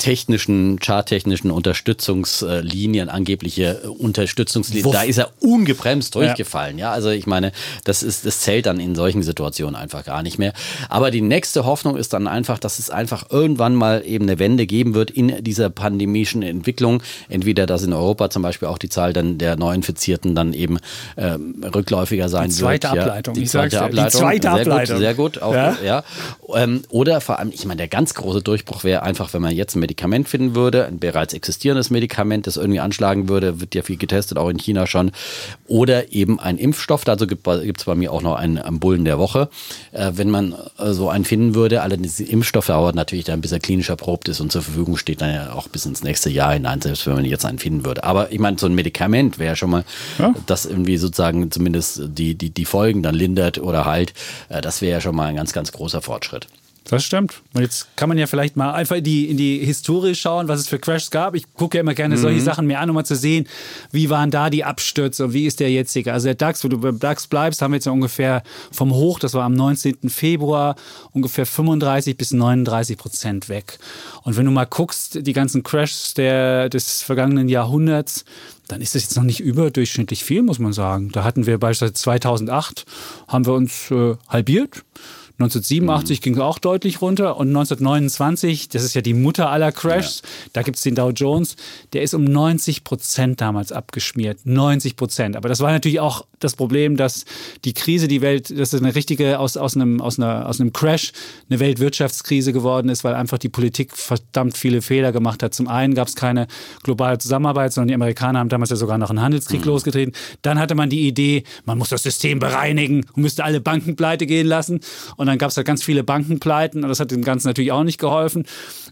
technischen, charttechnischen Unterstützungslinien, angebliche Unterstützungslinien, Wuff. da ist er ungebremst durchgefallen. Ja. ja, also ich meine, das ist, das zählt dann in solchen Situationen einfach gar nicht mehr. Aber die nächste Hoffnung ist dann einfach, dass es einfach irgendwann mal eben eine Wende geben wird in dieser pandemischen Entwicklung. Entweder, dass in Europa zum Beispiel auch die Zahl dann der Neuinfizierten dann eben ähm, rückläufiger sein die zweite wird. Ableitung. Ja, die zweite Ableitung. Die zweite sehr Ableitung. Gut, sehr gut. Auch, ja. ja. Ähm, oder vor allem, ich meine, der ganz große Durchbruch wäre einfach, wenn man jetzt mit Medikament finden würde, ein bereits existierendes Medikament, das irgendwie anschlagen würde, wird ja viel getestet, auch in China schon, oder eben ein Impfstoff. Dazu gibt es bei mir auch noch einen, einen Bullen der Woche. Äh, wenn man äh, so einen finden würde, allerdings Impfstoff dauert natürlich dann, bis er klinisch erprobt ist und zur Verfügung steht dann ja auch bis ins nächste Jahr hinein, selbst wenn man jetzt einen finden würde. Aber ich meine, so ein Medikament wäre schon mal, ja. das irgendwie sozusagen zumindest die, die, die Folgen dann lindert oder heilt. Äh, das wäre ja schon mal ein ganz, ganz großer Fortschritt. Das stimmt. Und jetzt kann man ja vielleicht mal einfach in die, in die Historie schauen, was es für Crashs gab. Ich gucke ja immer gerne mhm. solche Sachen mir an, um mal zu sehen, wie waren da die Abstürze und wie ist der jetzige. Also der DAX, wo du beim DAX bleibst, haben wir jetzt ja ungefähr vom Hoch, das war am 19. Februar, ungefähr 35 bis 39 Prozent weg. Und wenn du mal guckst, die ganzen Crashs der, des vergangenen Jahrhunderts, dann ist das jetzt noch nicht überdurchschnittlich viel, muss man sagen. Da hatten wir beispielsweise 2008, haben wir uns äh, halbiert. 1987 mhm. ging es auch deutlich runter und 1929, das ist ja die Mutter aller Crashs, ja. da gibt es den Dow Jones, der ist um 90 Prozent damals abgeschmiert. 90 Prozent. Aber das war natürlich auch das Problem, dass die Krise, die Welt, dass es eine richtige, aus, aus, einem, aus, einer, aus einem Crash eine Weltwirtschaftskrise geworden ist, weil einfach die Politik verdammt viele Fehler gemacht hat. Zum einen gab es keine globale Zusammenarbeit, sondern die Amerikaner haben damals ja sogar noch einen Handelskrieg mhm. losgetreten. Dann hatte man die Idee, man muss das System bereinigen und müsste alle Banken pleite gehen lassen. Und dann gab es halt ganz viele Bankenpleiten und das hat dem Ganzen natürlich auch nicht geholfen.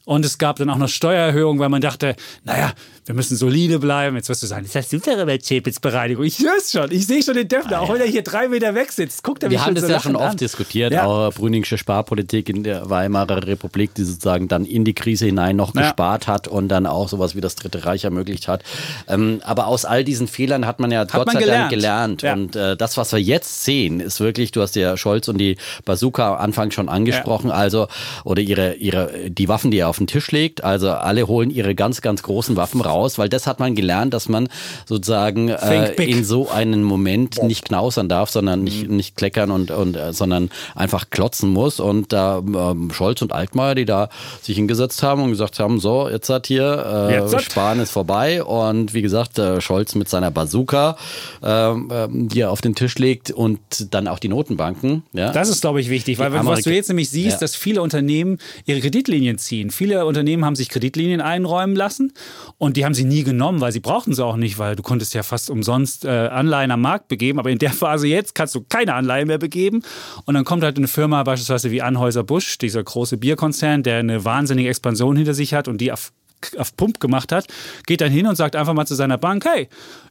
Und es gab dann auch noch Steuererhöhungen, weil man dachte, naja, wir müssen solide bleiben. Jetzt wirst du sagen, ist das super bei Chapitz Bereinigung. Ich höre es schon. Ich sehe schon den Döffner, ah, auch wenn er hier drei Meter weg sitzt. Guckt er mich Wir haben das so ja schon oft diskutiert, ja. auch Brüningsche Sparpolitik in der Weimarer Republik, die sozusagen dann in die Krise hinein noch ja. gespart hat und dann auch sowas wie das Dritte Reich ermöglicht hat. Ähm, aber aus all diesen Fehlern hat man ja hat Gott man sei gelernt. Dank gelernt. Ja. Und äh, das, was wir jetzt sehen, ist wirklich, du hast ja Scholz und die Bazooka am Anfang schon angesprochen, also, oder ihre, ihre, die Waffen, die er auf den Tisch legt. Also alle holen ihre ganz, ganz großen Waffen raus, weil das hat man gelernt, dass man sozusagen äh, in so einen Moment nicht knausern darf, sondern nicht, mhm. nicht kleckern und, und äh, sondern einfach klotzen muss. Und da äh, Scholz und Altmaier, die da sich hingesetzt haben und gesagt haben, so, jetzt hat hier, äh, jetzt Spahn ist vorbei. Und wie gesagt, äh, Scholz mit seiner Bazooka, ähm, ähm, die er auf den Tisch legt und dann auch die Notenbanken. Ja? Das ist, glaube ich, wichtig, weil was du jetzt nämlich siehst, ja. dass viele Unternehmen ihre Kreditlinien ziehen. Viele Unternehmen haben sich Kreditlinien einräumen lassen und die haben sie nie genommen, weil sie brauchten sie auch nicht, weil du konntest ja fast umsonst äh, Anleihen am Markt begeben. Aber in der Phase jetzt kannst du keine Anleihen mehr begeben. Und dann kommt halt eine Firma beispielsweise wie Anhäuser-Busch, dieser große Bierkonzern, der eine wahnsinnige Expansion hinter sich hat und die auf auf Pump gemacht hat, geht dann hin und sagt einfach mal zu seiner Bank, hey,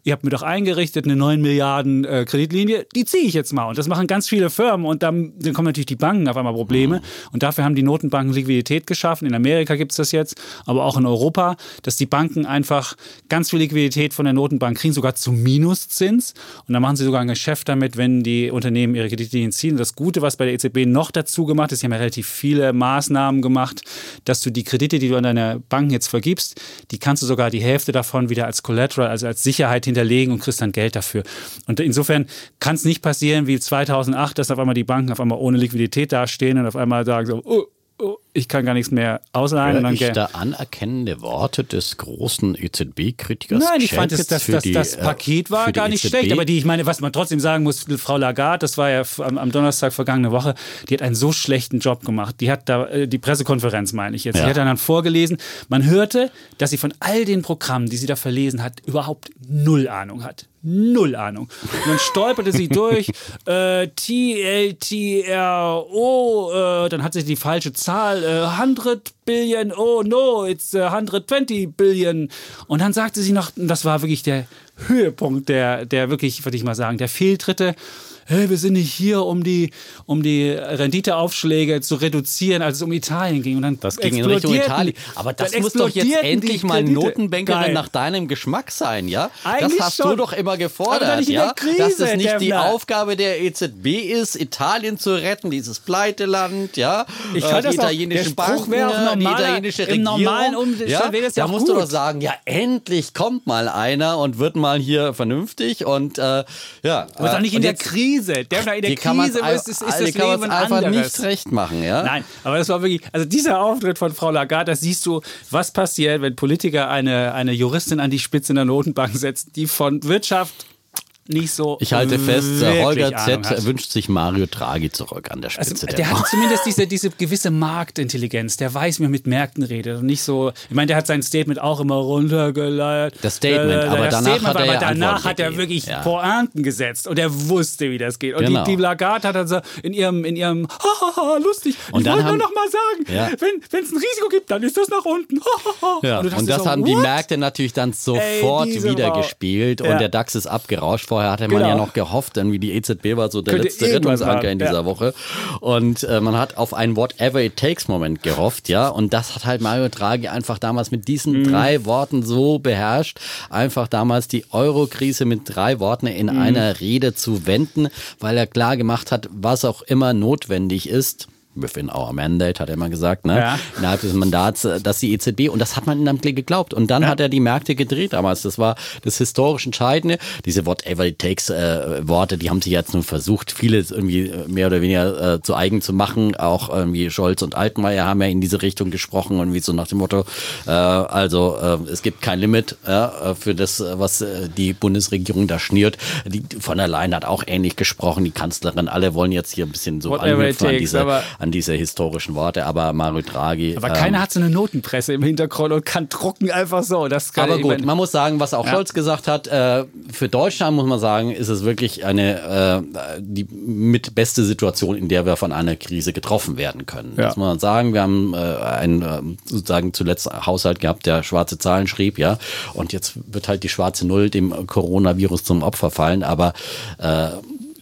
ihr habt mir doch eingerichtet eine 9 Milliarden äh, Kreditlinie, die ziehe ich jetzt mal. Und das machen ganz viele Firmen und dann, dann kommen natürlich die Banken auf einmal Probleme. Mhm. Und dafür haben die Notenbanken Liquidität geschaffen. In Amerika gibt es das jetzt, aber auch in Europa, dass die Banken einfach ganz viel Liquidität von der Notenbank kriegen, sogar zu Minuszins. Und dann machen sie sogar ein Geschäft damit, wenn die Unternehmen ihre Kreditlinien ziehen. Das Gute, was bei der EZB noch dazu gemacht ist, sie haben ja relativ viele Maßnahmen gemacht, dass du die Kredite, die du an deine Banken jetzt vergibst, die kannst du sogar die Hälfte davon wieder als Collateral, also als Sicherheit hinterlegen und kriegst dann Geld dafür. Und insofern kann es nicht passieren wie 2008, dass auf einmal die Banken auf einmal ohne Liquidität dastehen und auf einmal sagen so, oh, oh, ich kann gar nichts mehr ausleihen. Höre ich da anerkennende Worte des großen EZB-Kritikers? Nein, ich fand, das, das, das, die, das äh, Paket war gar nicht EZB? schlecht. Aber die, ich meine, was man trotzdem sagen muss, Frau Lagarde, das war ja am, am, Donnerstag vergangene Woche, die hat einen so schlechten Job gemacht. Die hat da, äh, die Pressekonferenz meine ich jetzt, ja. die hat dann vorgelesen. Man hörte, dass sie von all den Programmen, die sie da verlesen hat, überhaupt null Ahnung hat null Ahnung. Und dann stolperte sie durch, äh, TLTRO, äh, dann hat sie die falsche Zahl uh, 100 Billion, oh no, it's 120 Billion. Und dann sagte sie noch, das war wirklich der Höhepunkt der, der wirklich, würde ich mal sagen, der Fehltritte hey, wir sind nicht hier, um die, um die Renditeaufschläge zu reduzieren, als es um Italien ging. Und dann das ging in Richtung Italien. Aber das muss doch jetzt endlich mal Notenbankerin Geil. nach deinem Geschmack sein, ja? Eigentlich das hast schon. du doch immer gefordert, ja? Krise, Dass es nicht die Aufgabe der EZB ist, Italien zu retten, dieses Pleiteland, ja? Ich kann äh, die das italienischen auch, Banken, auch die italienische Regierung. Umstand ja? wäre das ja Da musst gut. du doch sagen, ja, endlich kommt mal einer und wird mal hier vernünftig und äh, ja. Aber doch nicht in der Krise Krise. Der in der Krise ist, ist, ist das Leben ein einfach anderes. nicht recht machen, ja? Nein, aber das war wirklich, also dieser Auftritt von Frau Lagarde, da siehst du, was passiert, wenn Politiker eine, eine Juristin an die Spitze in der Notenbank setzen, die von Wirtschaft nicht so. Ich halte fest, Holger Z wünscht sich Mario Draghi zurück an der also, Spitze. Also, der, der hat zumindest diese, diese gewisse Marktintelligenz. Der weiß, wie man mit Märkten redet. Und nicht so. Ich meine, der hat sein Statement auch immer runtergeleiert. Das Statement, äh, aber danach Statement, hat er ja danach hat er wirklich ja. Pointen gesetzt und er wusste, wie das geht. Und genau. die, die Lagarde hat dann so in ihrem, in ihrem, hahaha, lustig. Und ich wollte nur noch mal sagen, ja. wenn es ein Risiko gibt, dann ist das nach unten. ja. Und, und das so, haben what? die Märkte natürlich dann sofort Ey, wieder gespielt und der DAX ist abgerauscht vorher hatte genau. man ja noch gehofft, denn wie die EZB war so der Könnte letzte Rettungsanker in dieser ja. Woche. Und äh, man hat auf einen Whatever it takes Moment gehofft, ja. Und das hat halt Mario Draghi einfach damals mit diesen mhm. drei Worten so beherrscht, einfach damals die Euro-Krise mit drei Worten in mhm. einer Rede zu wenden, weil er klar gemacht hat, was auch immer notwendig ist within our mandate, hat er immer gesagt, ne? Ja. innerhalb des Mandats, äh, dass die EZB, und das hat man in einem Blick geglaubt. Und dann ja. hat er die Märkte gedreht damals. Das war das historisch Entscheidende. Diese whatever it takes äh, Worte, die haben sich jetzt nun versucht, vieles irgendwie äh, mehr oder weniger äh, zu eigen zu machen. Auch irgendwie Scholz und Altmaier haben ja in diese Richtung gesprochen und wie so nach dem Motto, äh, also äh, es gibt kein Limit äh, für das, was äh, die Bundesregierung da schnürt. Die von der Leyen hat auch ähnlich gesprochen, die Kanzlerin, alle wollen jetzt hier ein bisschen so anknüpfen an diese, an an diese historischen Worte, aber Mario Draghi. Aber keiner ähm, hat so eine Notenpresse im Hintergrund und kann drucken einfach so. Das aber gut, man muss sagen, was auch ja. Scholz gesagt hat, äh, für Deutschland muss man sagen, ist es wirklich eine äh, die mit beste Situation, in der wir von einer Krise getroffen werden können. Ja. Das muss man sagen. Wir haben äh, einen äh, sozusagen zuletzt Haushalt gehabt, der schwarze Zahlen schrieb, ja. Und jetzt wird halt die schwarze Null dem Coronavirus zum Opfer fallen, aber äh,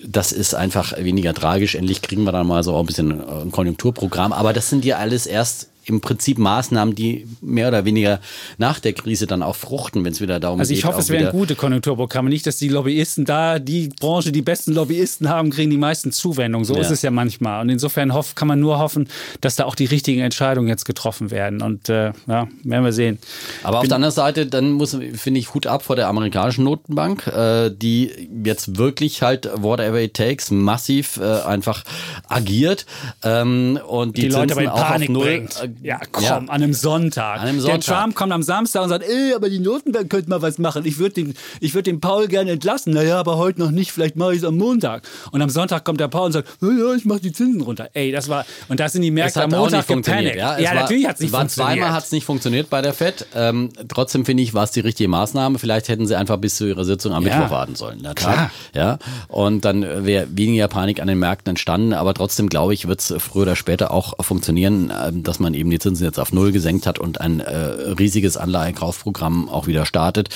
das ist einfach weniger tragisch. Endlich kriegen wir dann mal so ein bisschen ein Konjunkturprogramm. Aber das sind ja alles erst im Prinzip Maßnahmen, die mehr oder weniger nach der Krise dann auch fruchten, wenn es wieder darum geht. Also ich hoffe, es wären gute Konjunkturprogramme, nicht, dass die Lobbyisten da, die Branche, die besten Lobbyisten haben, kriegen die meisten Zuwendungen. So ja. ist es ja manchmal. Und insofern hoff, kann man nur hoffen, dass da auch die richtigen Entscheidungen jetzt getroffen werden. Und äh, ja, werden wir sehen. Aber auf der anderen Seite, dann muss, finde ich, Hut ab vor der amerikanischen Notenbank, äh, die jetzt wirklich halt whatever it takes massiv äh, einfach agiert ähm, und die, die Leute bei Panik bringt. Äh, ja, komm, ja. an einem Sonntag. An einem Sonntag. Der Trump kommt am Samstag und sagt, ey, aber die Notenbank könnte mal was machen. Ich würde den, würd den Paul gerne entlassen. Naja, aber heute noch nicht, vielleicht mache ich es am Montag. Und am Sonntag kommt der Paul und sagt, ja, ich mache die Zinsen runter. Ey, das war, und da sind die Märkte am Montag gepanikt. Ja, ja war, natürlich hat es nicht war funktioniert. Zweimal hat es nicht funktioniert bei der FED. Ähm, trotzdem finde ich, war es die richtige Maßnahme. Vielleicht hätten sie einfach bis zu ihrer Sitzung am ja. Mittwoch warten sollen. Klar. Ja, und dann wäre weniger Panik an den Märkten entstanden. Aber trotzdem, glaube ich, wird es früher oder später auch funktionieren, ähm, dass man eben die Zinsen jetzt auf Null gesenkt hat und ein äh, riesiges Anleihekaufprogramm auch wieder startet.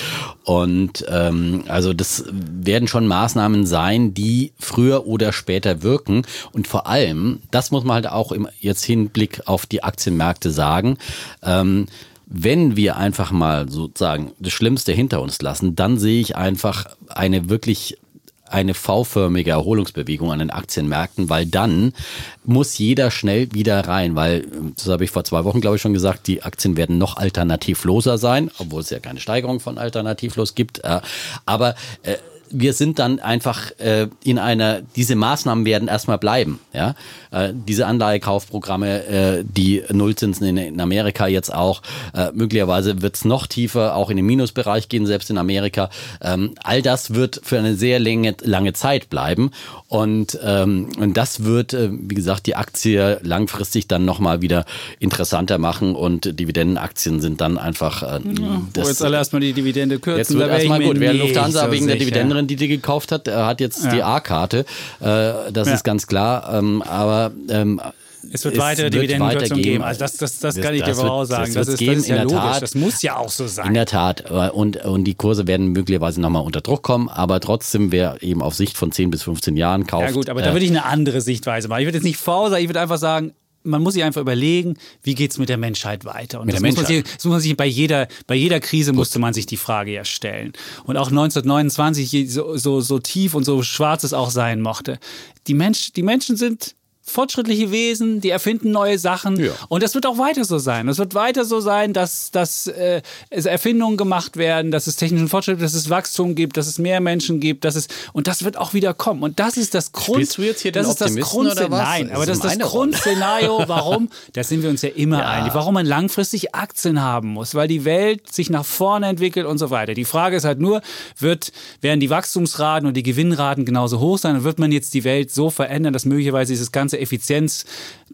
Und ähm, also das werden schon Maßnahmen sein, die früher oder später wirken. Und vor allem, das muss man halt auch im jetzt Hinblick auf die Aktienmärkte sagen, ähm, wenn wir einfach mal sozusagen das Schlimmste hinter uns lassen, dann sehe ich einfach eine wirklich eine V-förmige Erholungsbewegung an den Aktienmärkten, weil dann muss jeder schnell wieder rein, weil, das habe ich vor zwei Wochen, glaube ich, schon gesagt, die Aktien werden noch alternativloser sein, obwohl es ja keine Steigerung von alternativlos gibt. Äh, aber äh, wir sind dann einfach äh, in einer, diese Maßnahmen werden erstmal bleiben. Ja? Äh, diese Anleihekaufprogramme, äh, die Nullzinsen in, in Amerika jetzt auch, äh, möglicherweise wird es noch tiefer, auch in den Minusbereich gehen, selbst in Amerika. Ähm, all das wird für eine sehr lange, lange Zeit bleiben. Und, ähm, und das wird, äh, wie gesagt, die Aktie langfristig dann nochmal wieder interessanter machen und Dividendenaktien sind dann einfach. Äh, ja, das, jetzt alle erstmal die Dividende kürzen. Jetzt wird erstmal gut. Wer Lufthansa wegen der Dividende Rendite gekauft hat, er hat jetzt ja. die A-Karte. Äh, das ja. ist ganz klar. Ähm, aber ähm, es wird weitere Dividendenkürzungen geben. Also das, das, das, das kann ich dir voraussagen. Das, das, ist, das ist ja logisch. Tat, das muss ja auch so sein. In der Tat. Und, und die Kurse werden möglicherweise nochmal unter Druck kommen, aber trotzdem, wer eben auf Sicht von 10 bis 15 Jahren kauft. Ja gut, aber äh, da würde ich eine andere Sichtweise machen. Ich würde jetzt nicht vorsagen, ich würde einfach sagen, man muss sich einfach überlegen, wie geht es mit der Menschheit weiter. Und mit das, muss Menschheit. Sich, das muss man sich bei jeder, bei jeder Krise musste man sich die Frage ja stellen. Und auch 1929, so, so, so tief und so schwarz es auch sein mochte, die, Mensch, die Menschen sind fortschrittliche Wesen, die erfinden neue Sachen. Ja. Und das wird auch weiter so sein. Es wird weiter so sein, dass, dass äh, es Erfindungen gemacht werden, dass es technischen Fortschritt, dass es Wachstum gibt, dass es mehr Menschen gibt, dass es und das wird auch wieder kommen. Und das ist das Grund. Spielst du jetzt hier das ist das Grundszenario. Nein, aber das ist das Grundszenario. Warum? Da sind wir uns ja immer ja. einig. Warum man langfristig Aktien haben muss, weil die Welt sich nach vorne entwickelt und so weiter. Die Frage ist halt nur, wird werden die Wachstumsraten und die Gewinnraten genauso hoch sein? Und wird man jetzt die Welt so verändern, dass möglicherweise dieses ganze Effizienz,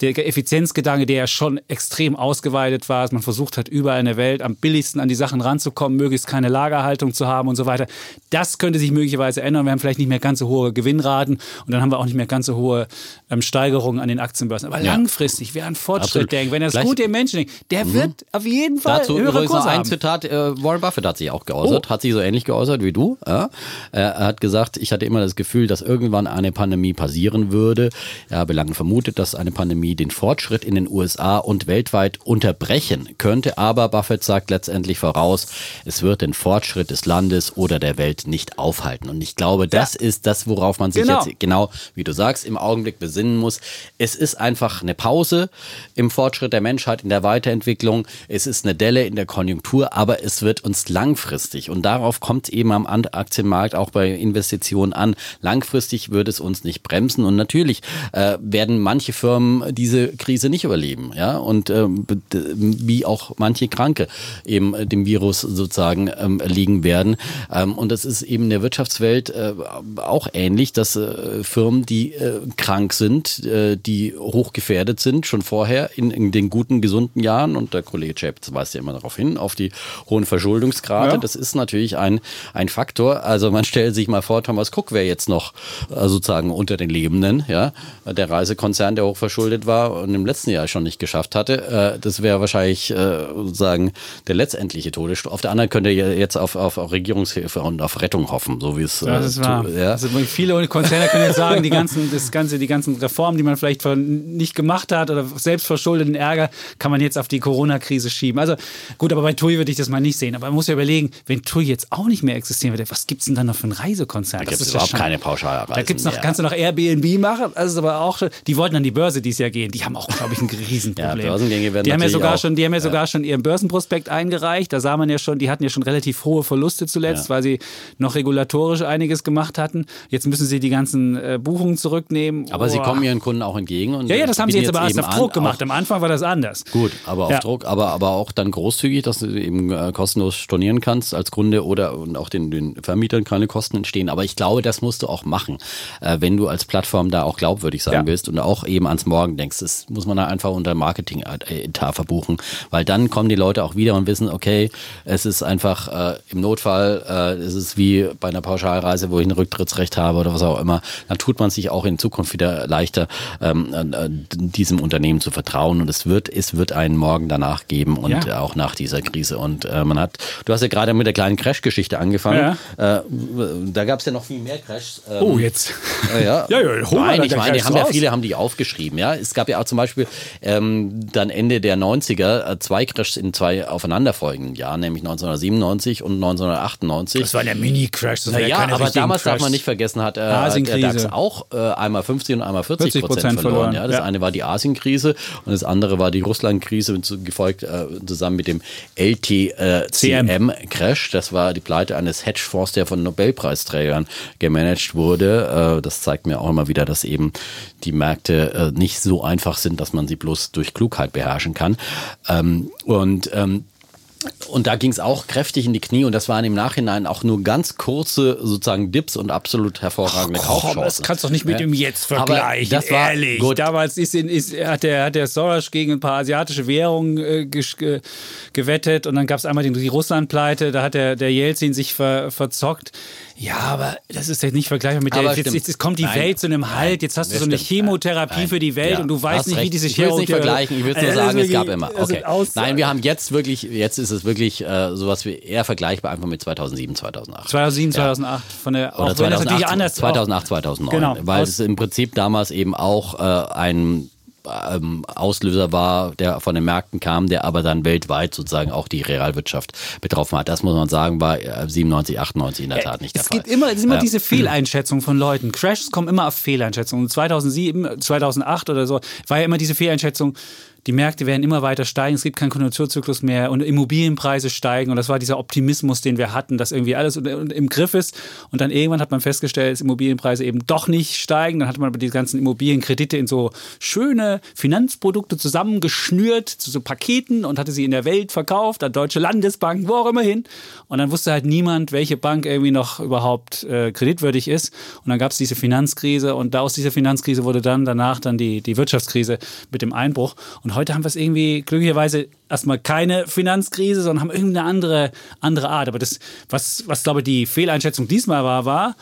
der Effizienzgedanke, der ja schon extrem ausgeweitet war, dass man versucht hat, überall in der Welt am billigsten an die Sachen ranzukommen, möglichst keine Lagerhaltung zu haben und so weiter. Das könnte sich möglicherweise ändern. Wir haben vielleicht nicht mehr ganz so hohe Gewinnraten und dann haben wir auch nicht mehr ganz so hohe ähm, Steigerungen an den Aktienbörsen. Aber ja. langfristig, wer an Fortschritt Absolut. denkt, wenn er das Gute im Menschen denkt, der mhm. wird auf jeden Fall Dazu höhere Kurse ein haben. Zitat, äh, Warren Buffett hat sich auch geäußert, oh. hat sich so ähnlich geäußert wie du. Ja. Er hat gesagt, ich hatte immer das Gefühl, dass irgendwann eine Pandemie passieren würde. Er habe lange vermutet, dass eine Pandemie den Fortschritt in den USA und weltweit unterbrechen könnte. Aber Buffett sagt letztendlich voraus, es wird den Fortschritt des Landes oder der Welt nicht aufhalten. Und ich glaube, das ja. ist das, worauf man sich genau. jetzt genau, wie du sagst, im Augenblick besinnen muss. Es ist einfach eine Pause im Fortschritt der Menschheit, in der Weiterentwicklung. Es ist eine Delle in der Konjunktur, aber es wird uns langfristig und darauf kommt eben am Aktienmarkt auch bei Investitionen an. Langfristig wird es uns nicht bremsen und natürlich äh, werden manche Firmen diese Krise nicht überleben, ja, und ähm, wie auch manche Kranke eben dem Virus sozusagen ähm, liegen werden. Ähm, und das ist eben in der Wirtschaftswelt äh, auch ähnlich, dass äh, Firmen, die äh, krank sind, äh, die hochgefährdet sind, schon vorher in, in, den guten, gesunden Jahren, und der Kollege Chapitz weist ja immer darauf hin, auf die hohen Verschuldungsgrade. Ja. Das ist natürlich ein, ein Faktor. Also man stellt sich mal vor, Thomas Cook wäre jetzt noch äh, sozusagen unter den Lebenden, ja, der Reise Konzern, der hochverschuldet war und im letzten Jahr schon nicht geschafft hatte. Äh, das wäre wahrscheinlich äh, sozusagen der letztendliche Todesstoß. Auf der anderen könnte ihr jetzt auf, auf, auf Regierungshilfe und auf Rettung hoffen, so wie es. Das äh, ist wahr. Ja. Also viele Konzerne können jetzt sagen, die ganzen, das ganze, die ganzen Reformen, die man vielleicht nicht gemacht hat oder selbst verschuldeten Ärger, kann man jetzt auf die Corona-Krise schieben. Also gut, aber bei TUI würde ich das mal nicht sehen. Aber man muss ja überlegen, wenn TUI jetzt auch nicht mehr existieren würde, was gibt es denn dann noch für einen Reisekonzern? Da gibt es überhaupt keine Pauschalreisen. Da gibt's noch, kannst du noch Airbnb machen, das ist aber auch, die wollten an die Börse dieses Jahr gehen. Die haben auch, glaube ich, ein Riesenproblem. ja, Börsengänge werden die haben ja sogar auch, schon, Die haben ja, ja, sogar schon ihren Börsenprospekt eingereicht. Da sah man ja schon, die hatten ja schon relativ hohe Verluste zuletzt, ja. weil sie noch regulatorisch einiges gemacht hatten. Jetzt müssen sie die ganzen äh, Buchungen zurücknehmen. Aber oh. sie kommen ihren Kunden auch entgegen. Und ja, ja, das haben sie jetzt, jetzt aber erst auf Druck gemacht. Am Anfang war das anders. Gut, aber auf ja. Druck, aber, aber auch dann großzügig, dass du eben äh, kostenlos stornieren kannst als Kunde oder und auch den, den Vermietern keine Kosten entstehen. Aber ich glaube, das musst du auch machen, äh, wenn du als Plattform da auch glaubwürdig sein ja. Willst und auch eben ans Morgen denkst. Das muss man da einfach unter Marketing-Etat verbuchen, weil dann kommen die Leute auch wieder und wissen, okay, es ist einfach äh, im Notfall, äh, es ist wie bei einer Pauschalreise, wo ich ein Rücktrittsrecht habe oder was auch immer, dann tut man sich auch in Zukunft wieder leichter, ähm, äh, diesem Unternehmen zu vertrauen und es wird, es wird einen Morgen danach geben und ja. auch nach dieser Krise. Und äh, man hat, du hast ja gerade mit der kleinen Crash-Geschichte angefangen. Ja. Äh, da gab es ja noch viel mehr Crashs. Ähm, oh, jetzt. Äh, ja, ja, ja Nein, ich meine, die haben ja viele haben die aufgeschrieben. Ja, es gab ja auch zum Beispiel ähm, dann Ende der 90er äh, zwei Crashs in zwei aufeinanderfolgenden Jahren, nämlich 1997 und 1998. Das waren ja Mini-Crashs. Ja, aber damals Crash. darf man nicht vergessen, hat, äh, der DAX auch äh, einmal 50 und einmal 40, 40 Prozent verloren. verloren. Ja, das ja. eine war die Asienkrise und das andere war die Russland-Krise, gefolgt äh, zusammen mit dem LTCM-Crash. Das war die Pleite eines Hedgefonds, der von Nobelpreisträgern gemanagt wurde. Äh, das zeigt mir auch immer wieder, dass eben die Märkte äh, nicht so einfach sind, dass man sie bloß durch Klugheit beherrschen kann. Ähm, und ähm, und da ging es auch kräftig in die Knie und das waren im Nachhinein auch nur ganz kurze sozusagen Dips und absolut hervorragende Ach, Kaufchancen. Das kannst du doch nicht mit ja. dem Jetzt vergleichen. das war, ehrlich. Gut. Damals ist, in, ist, hat, der, hat der Soros gegen ein paar asiatische Währungen äh, ge, gewettet und dann gab es einmal die, die Russland-Pleite, da hat der, der Jelzin sich ver, verzockt. Ja, aber das ist jetzt nicht vergleichbar mit der. Jetzt, jetzt, kommt die Nein. Welt zu einem Halt. Jetzt hast du so eine Chemotherapie Nein. für die Welt ja. und du weißt nicht, recht. wie diese Chemotherapie. Ich will es nicht vergleichen. Ich will nur sagen, es gab immer. Okay. Nein, wir haben jetzt wirklich, jetzt ist es wirklich äh, sowas wie eher vergleichbar einfach mit 2007, 2008. 2007, ja. 2008 von der. Oder 2008, 2008, 2009. Genau. Weil es im Prinzip damals eben auch äh, ein ähm, Auslöser war, der von den Märkten kam, der aber dann weltweit sozusagen auch die Realwirtschaft betroffen hat. Das muss man sagen, war 97, 98 in der Tat nicht der es Fall. Gibt immer, es ist immer diese Fehleinschätzung von Leuten. Crashs kommen immer auf Fehleinschätzungen. 2007, 2008 oder so war ja immer diese Fehleinschätzung, die Märkte werden immer weiter steigen, es gibt keinen Konjunkturzyklus mehr und Immobilienpreise steigen und das war dieser Optimismus, den wir hatten, dass irgendwie alles im Griff ist. Und dann irgendwann hat man festgestellt, dass Immobilienpreise eben doch nicht steigen, dann hat man aber die ganzen Immobilienkredite in so schöne Finanzprodukte zusammengeschnürt zu so Paketen und hatte sie in der Welt verkauft, an deutsche Landesbanken, wo auch immer hin. Und dann wusste halt niemand, welche Bank irgendwie noch überhaupt äh, kreditwürdig ist. Und dann gab es diese Finanzkrise und aus dieser Finanzkrise wurde dann danach dann die, die Wirtschaftskrise mit dem Einbruch. Und heute haben wir es irgendwie glücklicherweise erstmal keine Finanzkrise, sondern haben irgendeine andere, andere Art. Aber das, was, was glaube ich die Fehleinschätzung diesmal war, war,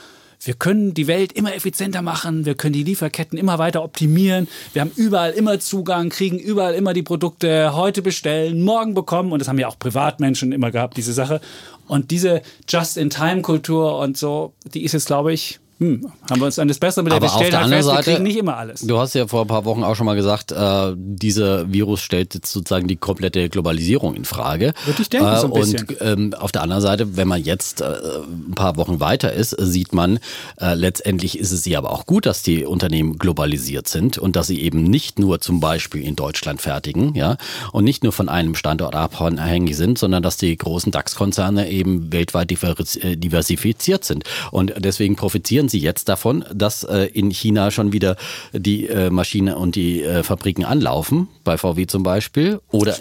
wir können die Welt immer effizienter machen, wir können die Lieferketten immer weiter optimieren, wir haben überall immer Zugang, kriegen überall immer die Produkte heute bestellen, morgen bekommen und das haben ja auch Privatmenschen immer gehabt, diese Sache. Und diese Just-in-Time-Kultur und so, die ist jetzt, glaube ich, hm, haben wir uns an das Bessere mit der bestellt, halt fest, Seite, wir kriegen nicht immer alles. Du hast ja vor ein paar Wochen auch schon mal gesagt, äh, dieser Virus stellt jetzt sozusagen die komplette Globalisierung in Frage. Würde ich denken, äh, so ein bisschen. Und ähm, auf der anderen Seite, wenn man jetzt äh, ein paar Wochen weiter ist, sieht man, äh, letztendlich ist es ja aber auch gut, dass die Unternehmen globalisiert sind und dass sie eben nicht nur zum Beispiel in Deutschland fertigen, ja, und nicht nur von einem Standort abhängig sind, sondern dass die großen DAX-Konzerne eben weltweit äh, diversifiziert sind. Und deswegen profitieren sie jetzt davon, dass äh, in China schon wieder die äh, Maschine und die äh, Fabriken anlaufen, bei VW zum Beispiel, oder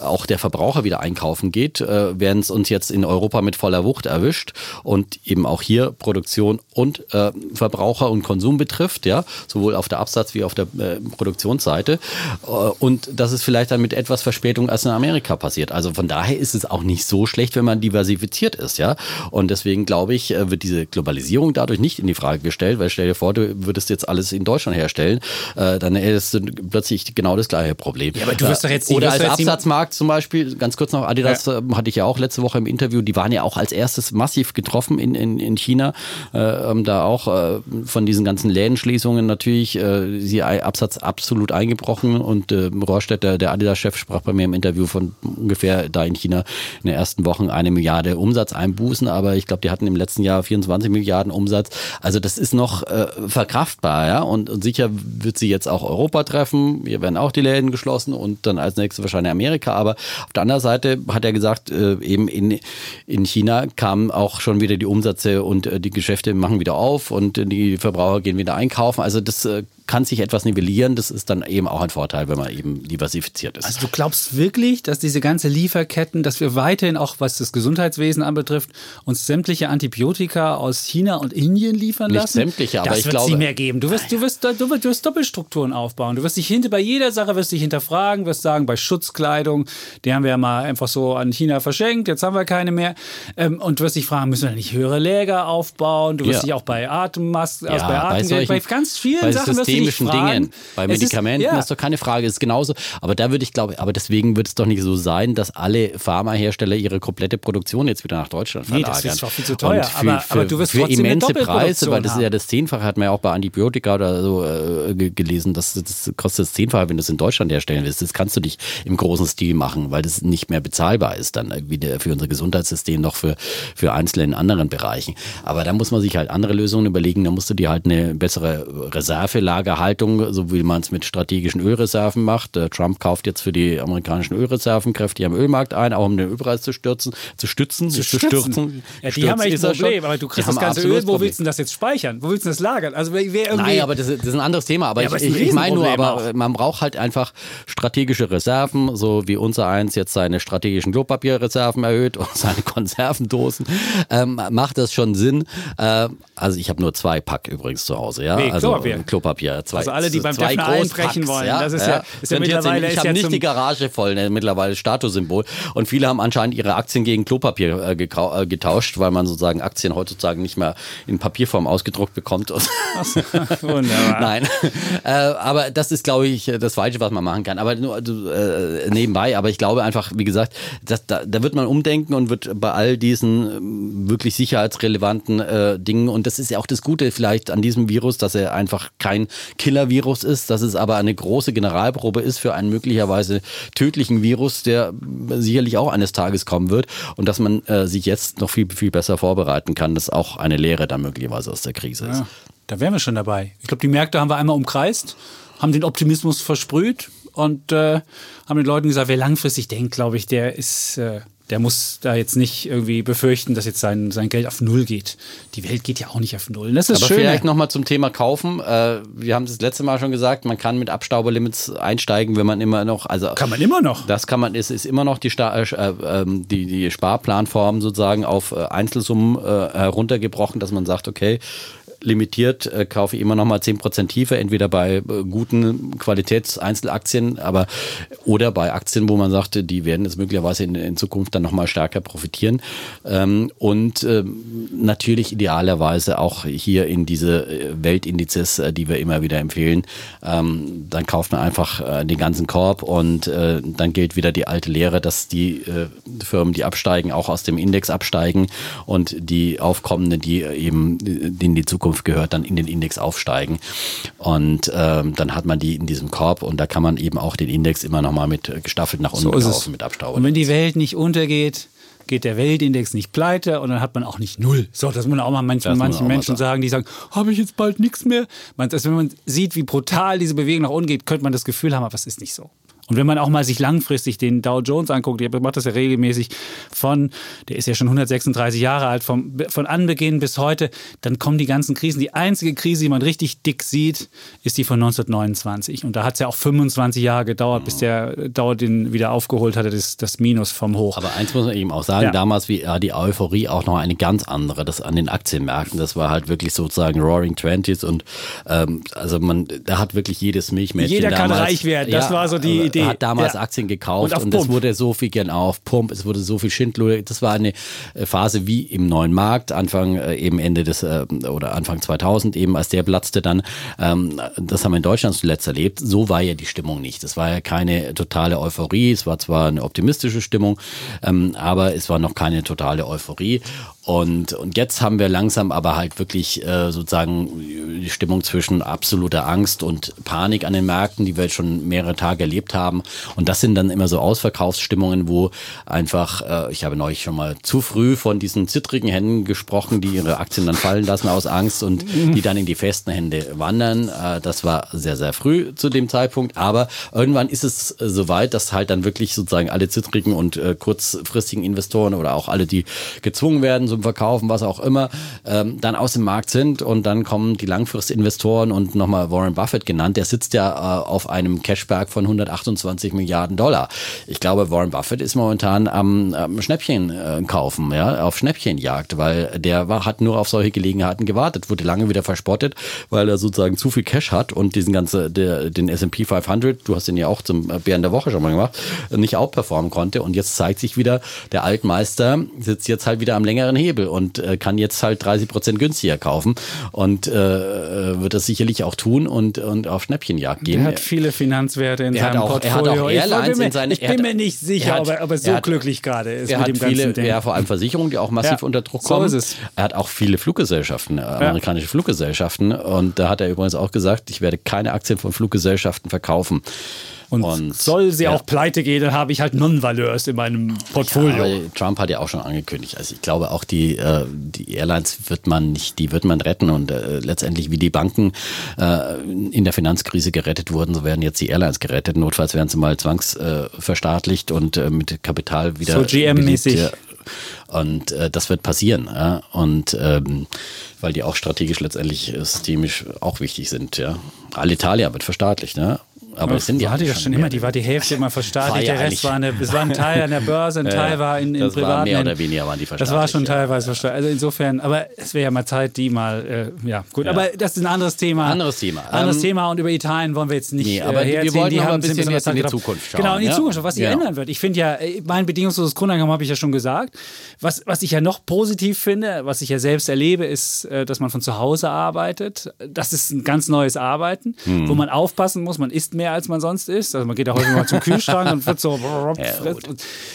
auch der Verbraucher wieder einkaufen geht, äh, während es uns jetzt in Europa mit voller Wucht erwischt und eben auch hier Produktion und äh, Verbraucher und Konsum betrifft, ja, sowohl auf der Absatz- wie auf der äh, Produktionsseite. Äh, und das ist vielleicht dann mit etwas Verspätung als in Amerika passiert. Also von daher ist es auch nicht so schlecht, wenn man diversifiziert ist, ja. Und deswegen glaube ich, äh, wird diese Globalisierung dadurch nicht in die Frage gestellt, weil stell dir vor, du würdest jetzt alles in Deutschland herstellen, äh, dann hättest du plötzlich genau das gleiche Problem. Ja, aber du wirst doch jetzt Oder als Absatzmarkt zum Beispiel, ganz kurz noch, Adidas ja. hatte ich ja auch letzte Woche im Interview, die waren ja auch als erstes massiv getroffen in, in, in China, äh, da auch äh, von diesen ganzen Lädenschließungen natürlich äh, sie Absatz absolut eingebrochen und äh, Rohrstedt, der Adidas-Chef, sprach bei mir im Interview von ungefähr da in China in den ersten Wochen eine Milliarde Umsatz einbußen, aber ich glaube, die hatten im letzten Jahr 24 Milliarden Umsatz. Also das ist noch äh, verkraftbar, ja. Und, und, sicher wird sie jetzt auch Europa treffen. Hier werden auch die Läden geschlossen und dann als nächstes wahrscheinlich Amerika. Aber auf der anderen Seite hat er gesagt, äh, eben in, in China kamen auch schon wieder die Umsätze und äh, die Geschäfte machen wieder auf und die Verbraucher gehen wieder einkaufen. Also das äh, kann sich etwas nivellieren. Das ist dann eben auch ein Vorteil, wenn man eben diversifiziert ist. Also du glaubst wirklich, dass diese ganze Lieferketten, dass wir weiterhin auch, was das Gesundheitswesen anbetrifft, uns sämtliche Antibiotika aus China und Indien liefern Nicht lassen? Nicht sämtliche, aber das ich glaube... Das wird mehr geben. Du wirst, du, wirst, du, wirst, du wirst Doppelstrukturen aufbauen. Du wirst dich hinter, bei jeder Sache wirst dich hinterfragen, wirst sagen, bei Schutzkleidung, die haben wir ja mal einfach so an China verschenkt, jetzt haben wir keine mehr. Ähm, und du wirst dich fragen, müssen wir nicht höhere Läger aufbauen? Du wirst ja. dich auch bei Atemmasken, ja, also bei Atemgerät, bei, bei ganz vielen Sachen wirst systemischen Dingen. Bei Medikamenten ist, ja. ist doch keine Frage, ist genauso. Aber da würde ich glaube, aber deswegen wird es doch nicht so sein, dass alle Pharmahersteller ihre komplette Produktion jetzt wieder nach Deutschland verlagern. Nee, das ist doch viel zu teuer. Für, aber, aber, du wirst für immense Preise, weil das ist ja das Zehnfache, hat man ja auch bei Antibiotika oder so äh, gelesen, das, das kostet das Zehnfache, wenn du es in Deutschland herstellen willst. Das kannst du nicht im großen Stil machen, weil das nicht mehr bezahlbar ist dann wieder für unser Gesundheitssystem noch für, für Einzelne in anderen Bereichen. Aber da muss man sich halt andere Lösungen überlegen. Da musst du dir halt eine bessere Reservelage Vorlagerhaltung, so wie man es mit strategischen Ölreserven macht. Äh, Trump kauft jetzt für die amerikanischen Ölreserven kräftig am Ölmarkt ein, auch um den Ölpreis zu stürzen, zu stützen, zu, zu stürzen. Ja, die haben echt ein Problem, aber du kriegst das ganze Öl, wo Problem. willst du das jetzt speichern? Wo willst du das lagern? Also wer irgendwie Nein, aber das, das ist ein anderes Thema. Aber, ja, aber ich, ich, ich meine nur, aber auch. man braucht halt einfach strategische Reserven, so wie unser eins jetzt seine strategischen Klopapierreserven erhöht und seine Konservendosen. Ähm, macht das schon Sinn? Äh, also ich habe nur zwei Pack übrigens zu Hause, ja. Nee, also Klopapier. Klopapier. Zwei, also alle, die beim zwei einbrechen wollen. Ja, das ist ja, ja, ist ja mittlerweile. Ich habe nicht die Garage voll, ne, mittlerweile Statussymbol. Und viele haben anscheinend ihre Aktien gegen Klopapier äh, äh, getauscht, weil man sozusagen Aktien heutzutage nicht mehr in Papierform ausgedruckt bekommt. Wunderbar. Nein, äh, aber das ist, glaube ich, das Falsche, was man machen kann. Aber nur äh, nebenbei. Aber ich glaube einfach, wie gesagt, das, da, da, wird man umdenken und wird bei all diesen ähm, wirklich sicherheitsrelevanten äh, Dingen und das ist ja auch das Gute vielleicht an diesem Virus, dass er einfach kein Killer-Virus ist, dass es aber eine große Generalprobe ist für einen möglicherweise tödlichen Virus, der sicherlich auch eines Tages kommen wird und dass man äh, sich jetzt noch viel, viel besser vorbereiten kann, das auch eine Lehre dann möglicherweise aus der Krise ist. Ja, da wären wir schon dabei. Ich glaube, die Märkte haben wir einmal umkreist, haben den Optimismus versprüht und äh, haben den Leuten gesagt, wer langfristig denkt, glaube ich, der ist, äh, der muss da jetzt nicht irgendwie befürchten, dass jetzt sein, sein Geld auf Null geht. Die Welt geht ja auch nicht auf Null. Das ist Aber schön. vielleicht nochmal zum Thema Kaufen. Äh, wir haben es das letzte Mal schon gesagt, man kann mit Abstauberlimits einsteigen, wenn man immer noch, also kann man immer noch. Das kann man, ist, ist immer noch die, Sta äh, ähm, die, die Sparplanform sozusagen auf äh, Einzelsummen äh, heruntergebrochen, dass man sagt, okay, limitiert äh, kaufe ich immer noch mal 10% tiefer, entweder bei äh, guten Qualitätseinzelaktien, aber oder bei Aktien, wo man sagte, die werden jetzt möglicherweise in, in Zukunft dann noch mal stärker profitieren. Ähm, und ähm, natürlich idealerweise auch hier in diese äh, Weltindizes, äh, die wir immer wieder empfehlen. Ähm, dann kauft man einfach äh, den ganzen Korb und äh, dann gilt wieder die alte Lehre, dass die Firmen, die absteigen, auch aus dem Index absteigen und die aufkommenden, die eben in die Zukunft Zukunft gehört, dann in den Index aufsteigen. Und ähm, dann hat man die in diesem Korb und da kann man eben auch den Index immer nochmal mit äh, gestaffelt nach unten so kaufen mit Abstauber. Und wenn die Welt nicht untergeht, geht der Weltindex nicht pleite und dann hat man auch nicht null. So, das muss man auch mal manchen, manchen Menschen sagen, die sagen, habe ich jetzt bald nichts mehr. Also wenn man sieht, wie brutal diese Bewegung nach unten geht, könnte man das Gefühl haben, aber es ist nicht so. Und wenn man auch mal sich langfristig den Dow Jones anguckt, ich mache das ja regelmäßig von, der ist ja schon 136 Jahre alt, vom, von Anbeginn bis heute, dann kommen die ganzen Krisen. Die einzige Krise, die man richtig dick sieht, ist die von 1929. Und da hat es ja auch 25 Jahre gedauert, bis der Dow den wieder aufgeholt hatte, das, das Minus vom Hoch. Aber eins muss man eben auch sagen, ja. damals war die Euphorie auch noch eine ganz andere, das an den Aktienmärkten. Das war halt wirklich sozusagen Roaring Twenties und ähm, also man, da hat wirklich jedes Milchmädchen Jeder kann reich werden, das ja, war so die Idee. Hat damals ja. Aktien gekauft und, und es wurde so viel gern auf Pump, es wurde so viel Schindluder. Das war eine äh, Phase wie im neuen Markt, Anfang äh, eben Ende des äh, oder Anfang 2000 eben, als der platzte dann. Ähm, das haben wir in Deutschland zuletzt erlebt. So war ja die Stimmung nicht. Es war ja keine totale Euphorie. Es war zwar eine optimistische Stimmung, ähm, aber es war noch keine totale Euphorie. Und, und jetzt haben wir langsam aber halt wirklich äh, sozusagen die Stimmung zwischen absoluter Angst und Panik an den Märkten, die wir jetzt schon mehrere Tage erlebt haben. Und das sind dann immer so Ausverkaufsstimmungen, wo einfach, äh, ich habe neulich schon mal zu früh von diesen zittrigen Händen gesprochen, die ihre Aktien dann fallen lassen aus Angst und die dann in die festen Hände wandern. Äh, das war sehr, sehr früh zu dem Zeitpunkt. Aber irgendwann ist es äh, soweit, dass halt dann wirklich sozusagen alle zittrigen und äh, kurzfristigen Investoren oder auch alle, die gezwungen werden, zum Verkaufen, was auch immer, ähm, dann aus dem Markt sind und dann kommen die Langfristinvestoren und nochmal Warren Buffett genannt, der sitzt ja äh, auf einem Cashback von 128 Milliarden Dollar. Ich glaube, Warren Buffett ist momentan am, am Schnäppchen äh, kaufen, ja, auf Schnäppchenjagd, weil der war, hat nur auf solche Gelegenheiten gewartet, wurde lange wieder verspottet, weil er sozusagen zu viel Cash hat und diesen ganzen, der, den S&P 500, du hast den ja auch zum Bären der Woche schon mal gemacht, nicht outperformen konnte und jetzt zeigt sich wieder, der Altmeister sitzt jetzt halt wieder am längeren Hebel und äh, kann jetzt halt 30 Prozent günstiger kaufen und äh, äh, wird das sicherlich auch tun und, und auf Schnäppchenjagd gehen. Er hat viele Finanzwerte in er seinem auch, Portfolio. Er hat auch Airlines in seinen, ich bin mir nicht sicher, ob er, ob er so hat, glücklich gerade ist er mit hat dem viele, ganzen Ding. Ja, vor allem Versicherungen, die auch massiv ja, unter Druck kommen. So. Er hat auch viele Fluggesellschaften, äh, amerikanische ja. Fluggesellschaften und da hat er übrigens auch gesagt, ich werde keine Aktien von Fluggesellschaften verkaufen. Und, und soll sie ja. auch pleite gehen, dann habe ich halt Non-Valeurs in meinem Portfolio. Ja, Trump hat ja auch schon angekündigt. Also ich glaube auch die, äh, die Airlines wird man nicht, die wird man retten und äh, letztendlich wie die Banken äh, in der Finanzkrise gerettet wurden, so werden jetzt die Airlines gerettet. Notfalls werden sie mal zwangsverstaatlicht und äh, mit Kapital wieder. So GM-mäßig. Und äh, das wird passieren. Ja? Und ähm, weil die auch strategisch letztendlich systemisch auch wichtig sind. Ja? Alitalia wird verstaatlicht. Ne? Aber es sind die hatte ja schon immer, die war die Hälfte immer verstaatlicht, der Rest war, eine, es war ein Teil an der Börse, ein Teil war in, in das privaten. War mehr oder weniger waren die verstaatlicht. Das war schon teilweise verstaatlicht. Also insofern, aber es wäre ja mal Zeit, die mal, äh, ja gut, ja. aber das ist ein anderes Thema. Anderes Thema. Anderes ähm, Thema und über Italien wollen wir jetzt nicht nee, aber äh, wir wollten die haben ein bisschen, bisschen jetzt in die Zukunft schauen. Genau, in die ja? Zukunft, was sich ja. ändern wird. Ich finde ja, äh, mein bedingungsloses Grundeinkommen habe ich ja schon gesagt. Was, was ich ja noch positiv finde, was ich ja selbst erlebe, ist, äh, dass man von zu Hause arbeitet. Das ist ein ganz neues Arbeiten, hm. wo man aufpassen muss, man isst mehr, als man sonst isst ist. Also man geht ja heute mal zum Kühlschrank und wird so. ja,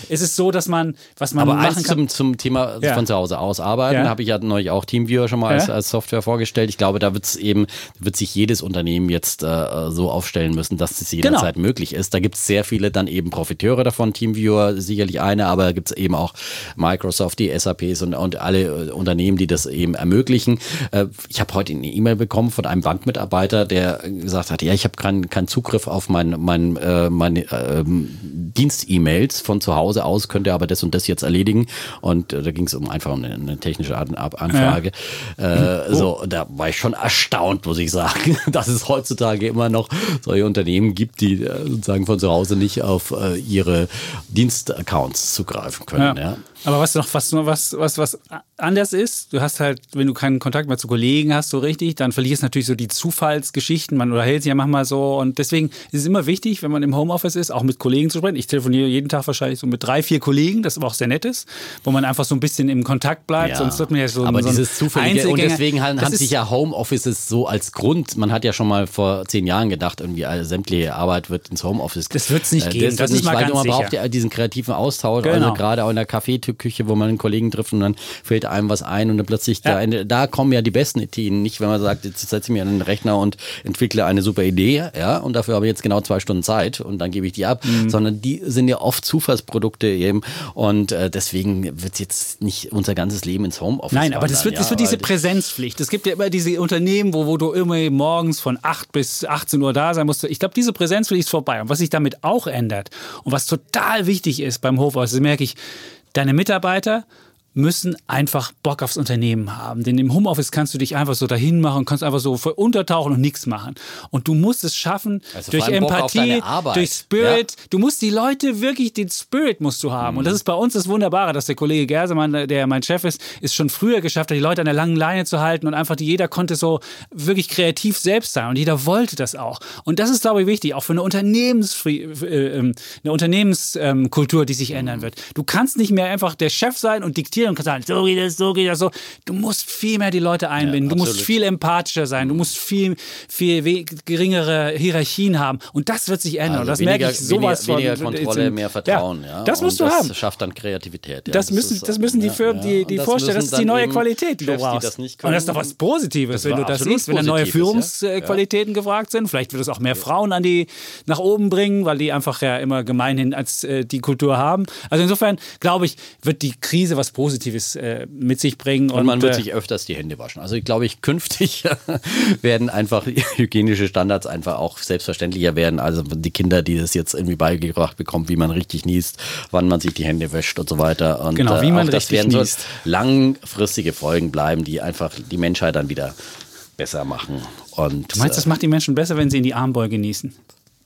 es ist so, dass man, was man Aber machen kann. Zum, zum Thema ja. von zu Hause aus arbeiten, habe ich ja neulich auch Teamviewer schon mal als, als Software vorgestellt. Ich glaube, da wird es eben, wird sich jedes Unternehmen jetzt äh, so aufstellen müssen, dass es jederzeit genau. möglich ist. Da gibt es sehr viele dann eben Profiteure davon. Teamviewer sicherlich eine, aber gibt es eben auch Microsoft, die SAPs und, und alle äh, Unternehmen, die das eben ermöglichen. Äh, ich habe heute eine E-Mail bekommen von einem Bankmitarbeiter, der gesagt hat, ja, ich habe keinen kein Zugriff auf mein, mein äh, meine äh, Dienst-E-Mails von zu Hause aus, könnt ihr aber das und das jetzt erledigen. Und äh, da ging es um einfach um eine, eine technische Anfrage. Ja. Äh, oh. So, da war ich schon erstaunt, muss ich sagen, dass es heutzutage immer noch solche Unternehmen gibt, die äh, sozusagen von zu Hause nicht auf äh, ihre Dienstaccounts zugreifen können. Ja. ja. Aber was noch, was, was, was, was anders ist, du hast halt, wenn du keinen Kontakt mehr zu Kollegen hast, so richtig, dann verlierst du natürlich so die Zufallsgeschichten, man unterhält sich ja manchmal so und deswegen ist es immer wichtig, wenn man im Homeoffice ist, auch mit Kollegen zu sprechen. Ich telefoniere jeden Tag wahrscheinlich so mit drei, vier Kollegen, das aber auch sehr nett ist, wo man einfach so ein bisschen im Kontakt bleibt, ja. sonst wird man ja so Aber so dieses zufällige, und deswegen haben, haben sich ja Homeoffices so als Grund, man hat ja schon mal vor zehn Jahren gedacht, irgendwie sämtliche Arbeit wird ins Homeoffice. Das wird es nicht äh, geben, das, das ist mal weil ganz man braucht ja diesen kreativen Austausch, also genau. also gerade auch in der Kaffeeküche, wo man einen Kollegen trifft und dann fällt einem was ein und dann plötzlich ja. da, da kommen ja die besten Ideen. Nicht, wenn man sagt, jetzt setze ich mir an den Rechner und entwickle eine super Idee, ja, und dafür habe ich jetzt genau zwei Stunden Zeit und dann gebe ich die ab, mhm. sondern die sind ja oft Zufallsprodukte eben und äh, deswegen wird jetzt nicht unser ganzes Leben ins Homeoffice Nein, aber das wird, ja, das wird diese Präsenzpflicht. Es gibt ja immer diese Unternehmen, wo, wo du immer morgens von 8 bis 18 Uhr da sein musst. Ich glaube, diese Präsenzpflicht ist vorbei. Und was sich damit auch ändert und was total wichtig ist beim Homeoffice, das merke ich, deine Mitarbeiter müssen einfach Bock aufs Unternehmen haben. Denn im Homeoffice kannst du dich einfach so dahin machen, kannst einfach so untertauchen und nichts machen. Und du musst es schaffen also durch Empathie, durch Spirit. Ja. Du musst die Leute wirklich, den Spirit musst du haben. Mhm. Und das ist bei uns das Wunderbare, dass der Kollege Gersemann, der mein Chef ist, ist schon früher geschafft hat, die Leute an der langen Leine zu halten und einfach jeder konnte so wirklich kreativ selbst sein und jeder wollte das auch. Und das ist, glaube ich, wichtig, auch für eine, Unternehmens äh, ähm, eine Unternehmenskultur, die sich ändern mhm. wird. Du kannst nicht mehr einfach der Chef sein und diktieren und kannst sagen, so geht das, so geht das, so. Du musst viel mehr die Leute einbinden. Ja, du musst viel empathischer sein. Du musst viel, viel geringere Hierarchien haben. Und das wird sich ändern. Also das weniger, merke ich sowas weniger, weniger Kontrolle, mehr Vertrauen. Ja, das musst du das haben. Das schafft dann Kreativität. Ja. Das, das, müssen, das müssen die Firmen, die, die vorstellen. Das ist die neue Qualität, die du brauchst. Das und das ist doch was Positives, wenn du das siehst, wenn da neue Führungsqualitäten gefragt sind. Vielleicht wird es auch mehr Frauen an die nach oben bringen, weil die einfach ja immer gemeinhin als äh, die Kultur haben. Also insofern glaube ich, wird die Krise was Positives Positives äh, mit sich bringen. Und, und man wird äh, sich öfters die Hände waschen. Also ich glaube, ich künftig werden einfach hygienische Standards einfach auch selbstverständlicher werden. Also die Kinder, die das jetzt irgendwie beigebracht bekommen, wie man richtig niest, wann man sich die Hände wäscht und so weiter. Und genau, wie äh, man äh, das werden niest. so langfristige Folgen bleiben, die einfach die Menschheit dann wieder besser machen. Und, du meinst, das macht die Menschen besser, wenn sie in die Armbeuge niesen?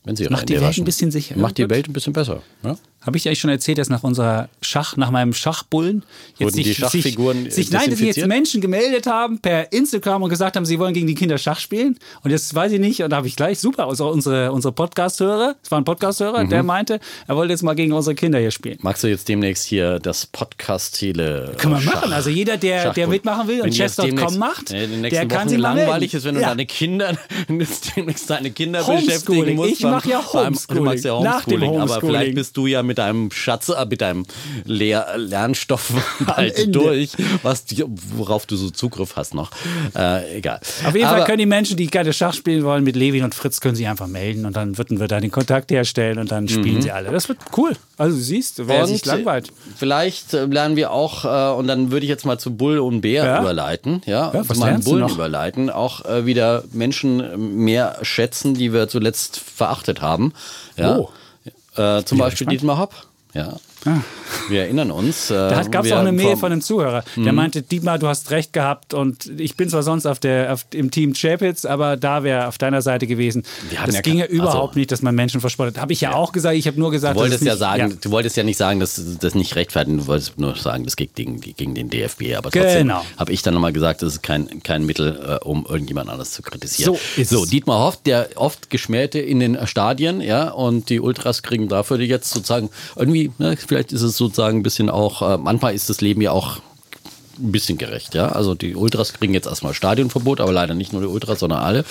Wenn sie macht die Welt waschen. ein bisschen sicherer. Macht die Welt ein bisschen besser. Ja? Habe ich dir eigentlich schon erzählt, dass nach unserer Schach, nach meinem Schachbullen jetzt sich, Schachfiguren sich, sich nein, dass sich jetzt Menschen gemeldet haben per Instagram und gesagt haben, sie wollen gegen die Kinder Schach spielen. Und jetzt weiß ich nicht, und da habe ich gleich super, also unsere, unsere Podcast-Hörer, es war ein Podcast-Hörer, mhm. der meinte, er wollte jetzt mal gegen unsere Kinder hier spielen. Magst du jetzt demnächst hier das Podcast-Tele? Kann man machen. Also jeder, der, der mitmachen will und chess.com macht, nee, der kann sich langweilig ist, wenn du ja. deine Kinder demnächst deine Kinder beschäftigen musst. Ich mache ja Homeschooling. Du machst ja Homeschooling, Nach dem Homeschooling. aber vielleicht bist du ja mit mit deinem Schatz, äh, mit deinem Lehr Lernstoff halt durch, was worauf du so Zugriff hast noch. Äh, egal. Auf jeden Aber, Fall können die Menschen, die gerne Schach spielen wollen, mit Levin und Fritz, können sich einfach melden und dann würden wir da den Kontakt herstellen und dann spielen mhm. sie alle. Das wird cool. Also du siehst, wer und sich langweilt. Vielleicht äh, lernen wir auch, äh, und dann würde ich jetzt mal zu Bull und Bär ja? überleiten, ja, ja zu meinem Bullen überleiten, auch äh, wieder Menschen mehr schätzen, die wir zuletzt verachtet haben. Ja. Oh. Äh, zum Beispiel Dietmar Hopp. Ja. Ah. Wir erinnern uns. Äh, da gab es auch eine Mail von einem Zuhörer, der mhm. meinte, Dietmar, du hast recht gehabt und ich bin zwar sonst auf der, auf, im Team Chapitz, aber da wäre auf deiner Seite gewesen. Das ja ging ja überhaupt also, nicht, dass man Menschen verspottet. Habe ich ja, ja, auch gesagt, ich habe nur gesagt, du wolltest ja sagen, ja. du wolltest ja nicht sagen, dass das nicht rechtfertigen, du wolltest nur sagen, das geht gegen, gegen den DFB, aber trotzdem genau. habe ich dann nochmal gesagt, das ist kein, kein Mittel, äh, um irgendjemand anders zu kritisieren. So, ist so Dietmar Hoff, der oft geschmähte in den Stadien, ja, und die Ultras kriegen dafür jetzt sozusagen irgendwie, ne, vielleicht ist es sozusagen ein bisschen auch, äh, manchmal ist das Leben ja auch ein bisschen gerecht, ja. Also die Ultras kriegen jetzt erstmal Stadionverbot, aber leider nicht nur die Ultras, sondern alle.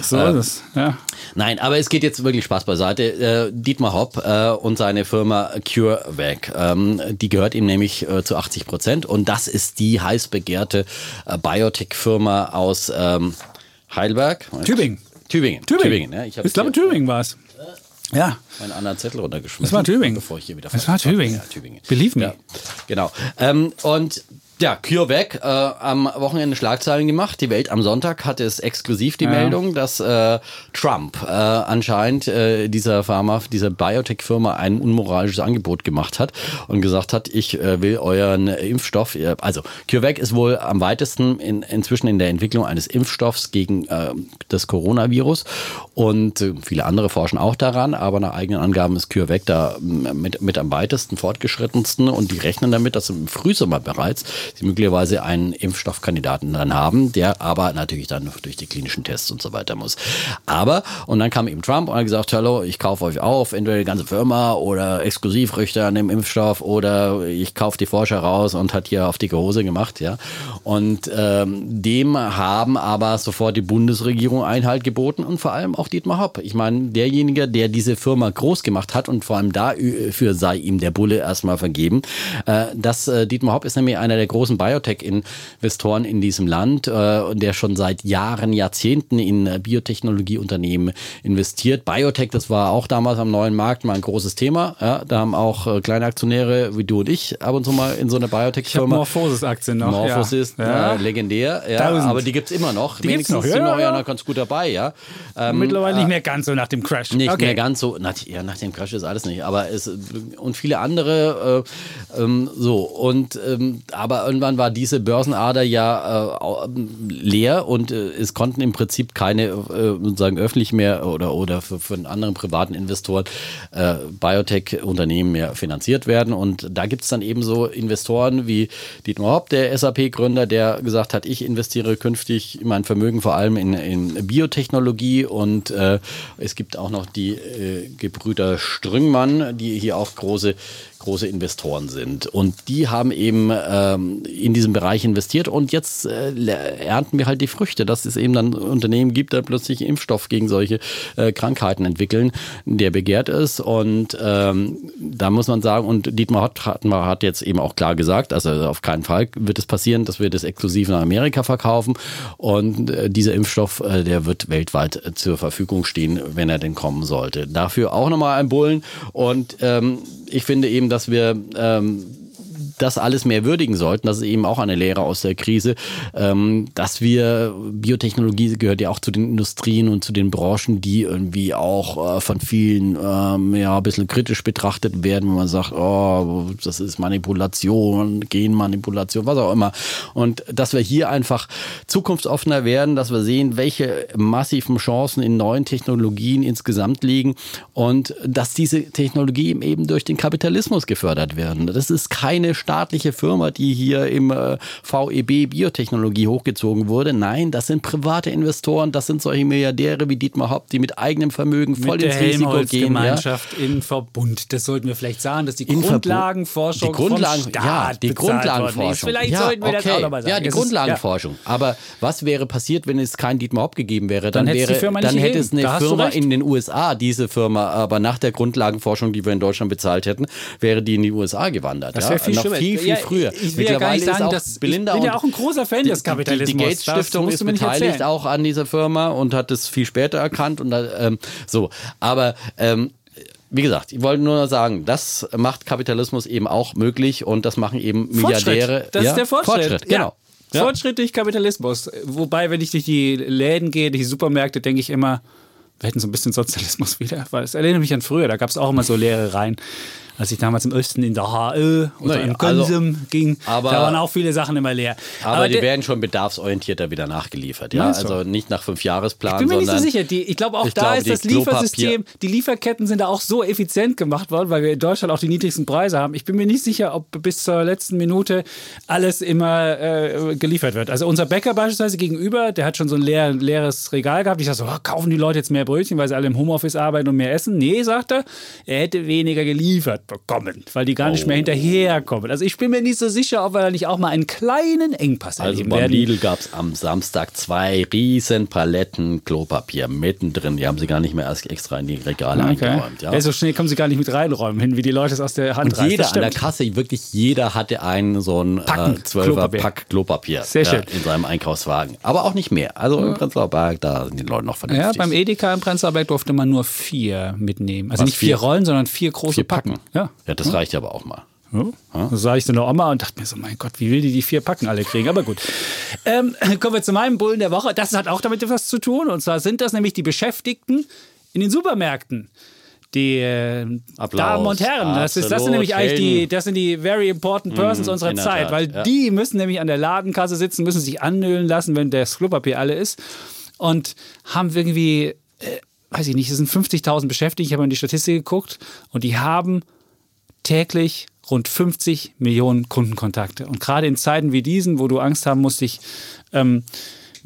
So äh, ist es, ja. Nein, aber es geht jetzt wirklich Spaß beiseite. Äh, Dietmar Hopp äh, und seine Firma CureVac, ähm, die gehört ihm nämlich äh, zu 80 Prozent und das ist die heiß begehrte äh, Biotech-Firma aus ähm, Heidelberg. Tübingen. Tübingen. Tübingen. Tübingen ja. ich, ich glaube, Tübingen war es. Ja. Meinen anderen Zettel runtergeschmissen. Das war Tübingen. Bevor ich hier wieder Das war Tübingen. Ja, Tübingen. Believe me. Ja, genau. Ähm, und ja, CureVac äh, am Wochenende Schlagzeilen gemacht. Die Welt am Sonntag hatte es exklusiv die ja. Meldung, dass äh, Trump äh, anscheinend äh, dieser Pharma, dieser Biotech-Firma ein unmoralisches Angebot gemacht hat und gesagt hat, ich äh, will euren Impfstoff, äh, also CureVac ist wohl am weitesten in, inzwischen in der Entwicklung eines Impfstoffs gegen äh, das Coronavirus und äh, viele andere forschen auch daran, aber nach eigenen Angaben ist CureVac da mit, mit am weitesten fortgeschrittensten und die rechnen damit, dass im Frühsommer bereits sie möglicherweise einen Impfstoffkandidaten dann haben, der aber natürlich dann durch die klinischen Tests und so weiter muss. Aber, und dann kam eben Trump und hat gesagt, hallo, ich kaufe euch auf, entweder die ganze Firma oder Exklusivrechte an dem Impfstoff oder ich kaufe die Forscher raus und hat hier auf dicke Hose gemacht, ja. Und ähm, dem haben aber sofort die Bundesregierung Einhalt geboten und vor allem auch Dietmar Hopp. Ich meine, derjenige, der diese Firma groß gemacht hat und vor allem dafür sei ihm der Bulle erstmal vergeben. Äh, das äh, Dietmar Hopp ist nämlich einer der großen Biotech-Investoren in diesem Land, äh, der schon seit Jahren, Jahrzehnten in äh, Biotechnologieunternehmen investiert. Biotech, das war auch damals am neuen Markt mal ein großes Thema. Ja, da haben auch äh, kleine Aktionäre wie du und ich ab und zu mal in so eine Biotech-Firma. Morphosis-Aktien noch. Morphosis, ja. Äh, legendär. Ja, aber die gibt es immer noch. Die gibt's noch, ja, sind noch ja, ganz gut dabei. Ja. Ähm, Mittlerweile nicht mehr ganz so nach dem Crash. Nicht okay. mehr ganz so. Nach, ja, nach dem Crash ist alles nicht. Aber es und viele andere äh, ähm, so und ähm, aber irgendwann war diese Börsenader ja äh, leer und äh, es konnten im Prinzip keine äh, sozusagen öffentlich mehr oder, oder für, für anderen privaten Investoren äh, Biotech-Unternehmen mehr finanziert werden. Und da gibt es dann eben so Investoren wie Dietmar Hopp, der SAP-Gründer, der gesagt hat, ich investiere künftig mein Vermögen vor allem in, in Biotechnologie und äh, es gibt auch noch die Gebrüder Strüngmann, die hier auch große große Investoren sind. Und die haben eben ähm, in diesem Bereich investiert und jetzt äh, ernten wir halt die Früchte, dass es eben dann Unternehmen gibt, die plötzlich Impfstoff gegen solche äh, Krankheiten entwickeln, der begehrt ist. Und ähm, da muss man sagen, und Dietmar hat, hat jetzt eben auch klar gesagt, also auf keinen Fall wird es passieren, dass wir das exklusiv nach Amerika verkaufen. Und äh, dieser Impfstoff, äh, der wird weltweit äh, zur Verfügung stehen, wenn er denn kommen sollte. Dafür auch nochmal ein Bullen. Und ähm, ich finde eben, dass wir ähm, das alles mehr würdigen sollten. Das ist eben auch eine Lehre aus der Krise, ähm, dass wir, Biotechnologie gehört ja auch zu den Industrien und zu den Branchen, die irgendwie auch äh, von vielen ähm, ja ein bisschen kritisch betrachtet werden, wenn man sagt, oh, das ist Manipulation, Genmanipulation, was auch immer. Und dass wir hier einfach zukunftsoffener werden, dass wir sehen, welche massiven Chancen in neuen Technologien insgesamt liegen und dass diese Technologien eben durch den Kapitalismus gefördert werden. Das ist keine staatliche Firma, die hier im äh, VEB Biotechnologie hochgezogen wurde. Nein, das sind private Investoren, das sind solche Milliardäre wie Dietmar Hopp, die mit eigenem Vermögen voll mit ins Risiko gehen. Gemeinschaft ja. in Verbund. Das sollten wir vielleicht sagen, dass die in Grundlagenforschung die Grundlagen, vom Staat ja, die Grundlagenforschung. Vielleicht ja, sollten wir okay. das auch nochmal sagen. Ja, die Grundlagenforschung. Aber was wäre passiert, wenn es kein Dietmar Hopp gegeben wäre? Dann, dann wäre, dann hätte es eine Firma in den USA, diese Firma, aber nach der Grundlagenforschung, die wir in Deutschland bezahlt hätten, wäre die in die USA gewandert. Das wäre viel, noch viel, viel früher. Ich will ja gar nicht sagen, dass Belinda ich bin ja auch ein großer Fan des Kapitalismus. Die, die Gates Stiftung ist beteiligt auch an dieser Firma und hat es viel später erkannt und ähm, so. Aber ähm, wie gesagt, ich wollte nur sagen, das macht Kapitalismus eben auch möglich und das machen eben Milliardäre. Das ja? ist der Fortschritt. Fortschritt genau. Ja. Fortschritt durch Kapitalismus. Wobei, wenn ich durch die Läden gehe, durch die Supermärkte, denke ich immer, wir hätten so ein bisschen Sozialismus wieder. Weil es erinnert mich an früher, da gab es auch immer so leere Reihen als ich damals im Osten in der HÖ oder naja, in Konsum also, ging, aber, da waren auch viele Sachen immer leer. Aber, aber die werden schon bedarfsorientierter wieder nachgeliefert. Ja? Also nicht nach fünf Jahresplan. Ich bin mir nicht so sicher. Die, ich glaube auch da glaube, ist das Liefersystem, die Lieferketten sind da auch so effizient gemacht worden, weil wir in Deutschland auch die niedrigsten Preise haben. Ich bin mir nicht sicher, ob bis zur letzten Minute alles immer äh, geliefert wird. Also unser Bäcker beispielsweise gegenüber, der hat schon so ein leer, leeres Regal gehabt. Ich dachte so, oh, kaufen die Leute jetzt mehr Brötchen, weil sie alle im Homeoffice arbeiten und mehr essen? Nee, sagt er, er hätte weniger geliefert bekommen, weil die gar nicht oh. mehr hinterherkommen. Also ich bin mir nicht so sicher, ob wir da nicht auch mal einen kleinen Engpass also erleben beim werden. Lidl gab es am Samstag zwei riesen Paletten Klopapier mittendrin. Die haben sie gar nicht mehr erst extra in die Regale okay. eingeräumt. Ja. ja. so schnell kommen sie gar nicht mit reinräumen hin, wie die Leute es aus der Hand Und reißen. jeder an der Kasse, wirklich jeder hatte einen so ein äh, 12 Pack Klopapier Sehr schön. in seinem Einkaufswagen. Aber auch nicht mehr. Also im Prenzlauer Berg, da sind die Leute noch vernünftig. Ja, beim Edeka im Prenzlauer Berg durfte man nur vier mitnehmen. Also Was, nicht vier, vier Rollen, sondern vier große vier Packen. Packen. Ja. ja, das reicht aber auch mal. Ja, das sah ich dann auch mal und dachte mir so, mein Gott, wie will die die vier Packen alle kriegen? Aber gut. Ähm, kommen wir zu meinem Bullen der Woche. Das hat auch damit etwas zu tun. Und zwar sind das nämlich die Beschäftigten in den Supermärkten. Die äh, Damen und Herren, das, ist, das sind nämlich eigentlich die, das sind die very important mhm, persons mm, unserer Zeit, weil ja. die müssen nämlich an der Ladenkasse sitzen, müssen sich annölen lassen, wenn das Klopapier alle ist und haben irgendwie, äh, weiß ich nicht, es sind 50.000 Beschäftigte, ich habe in die Statistik geguckt und die haben täglich rund 50 Millionen Kundenkontakte. Und gerade in Zeiten wie diesen, wo du Angst haben musst, dich ähm,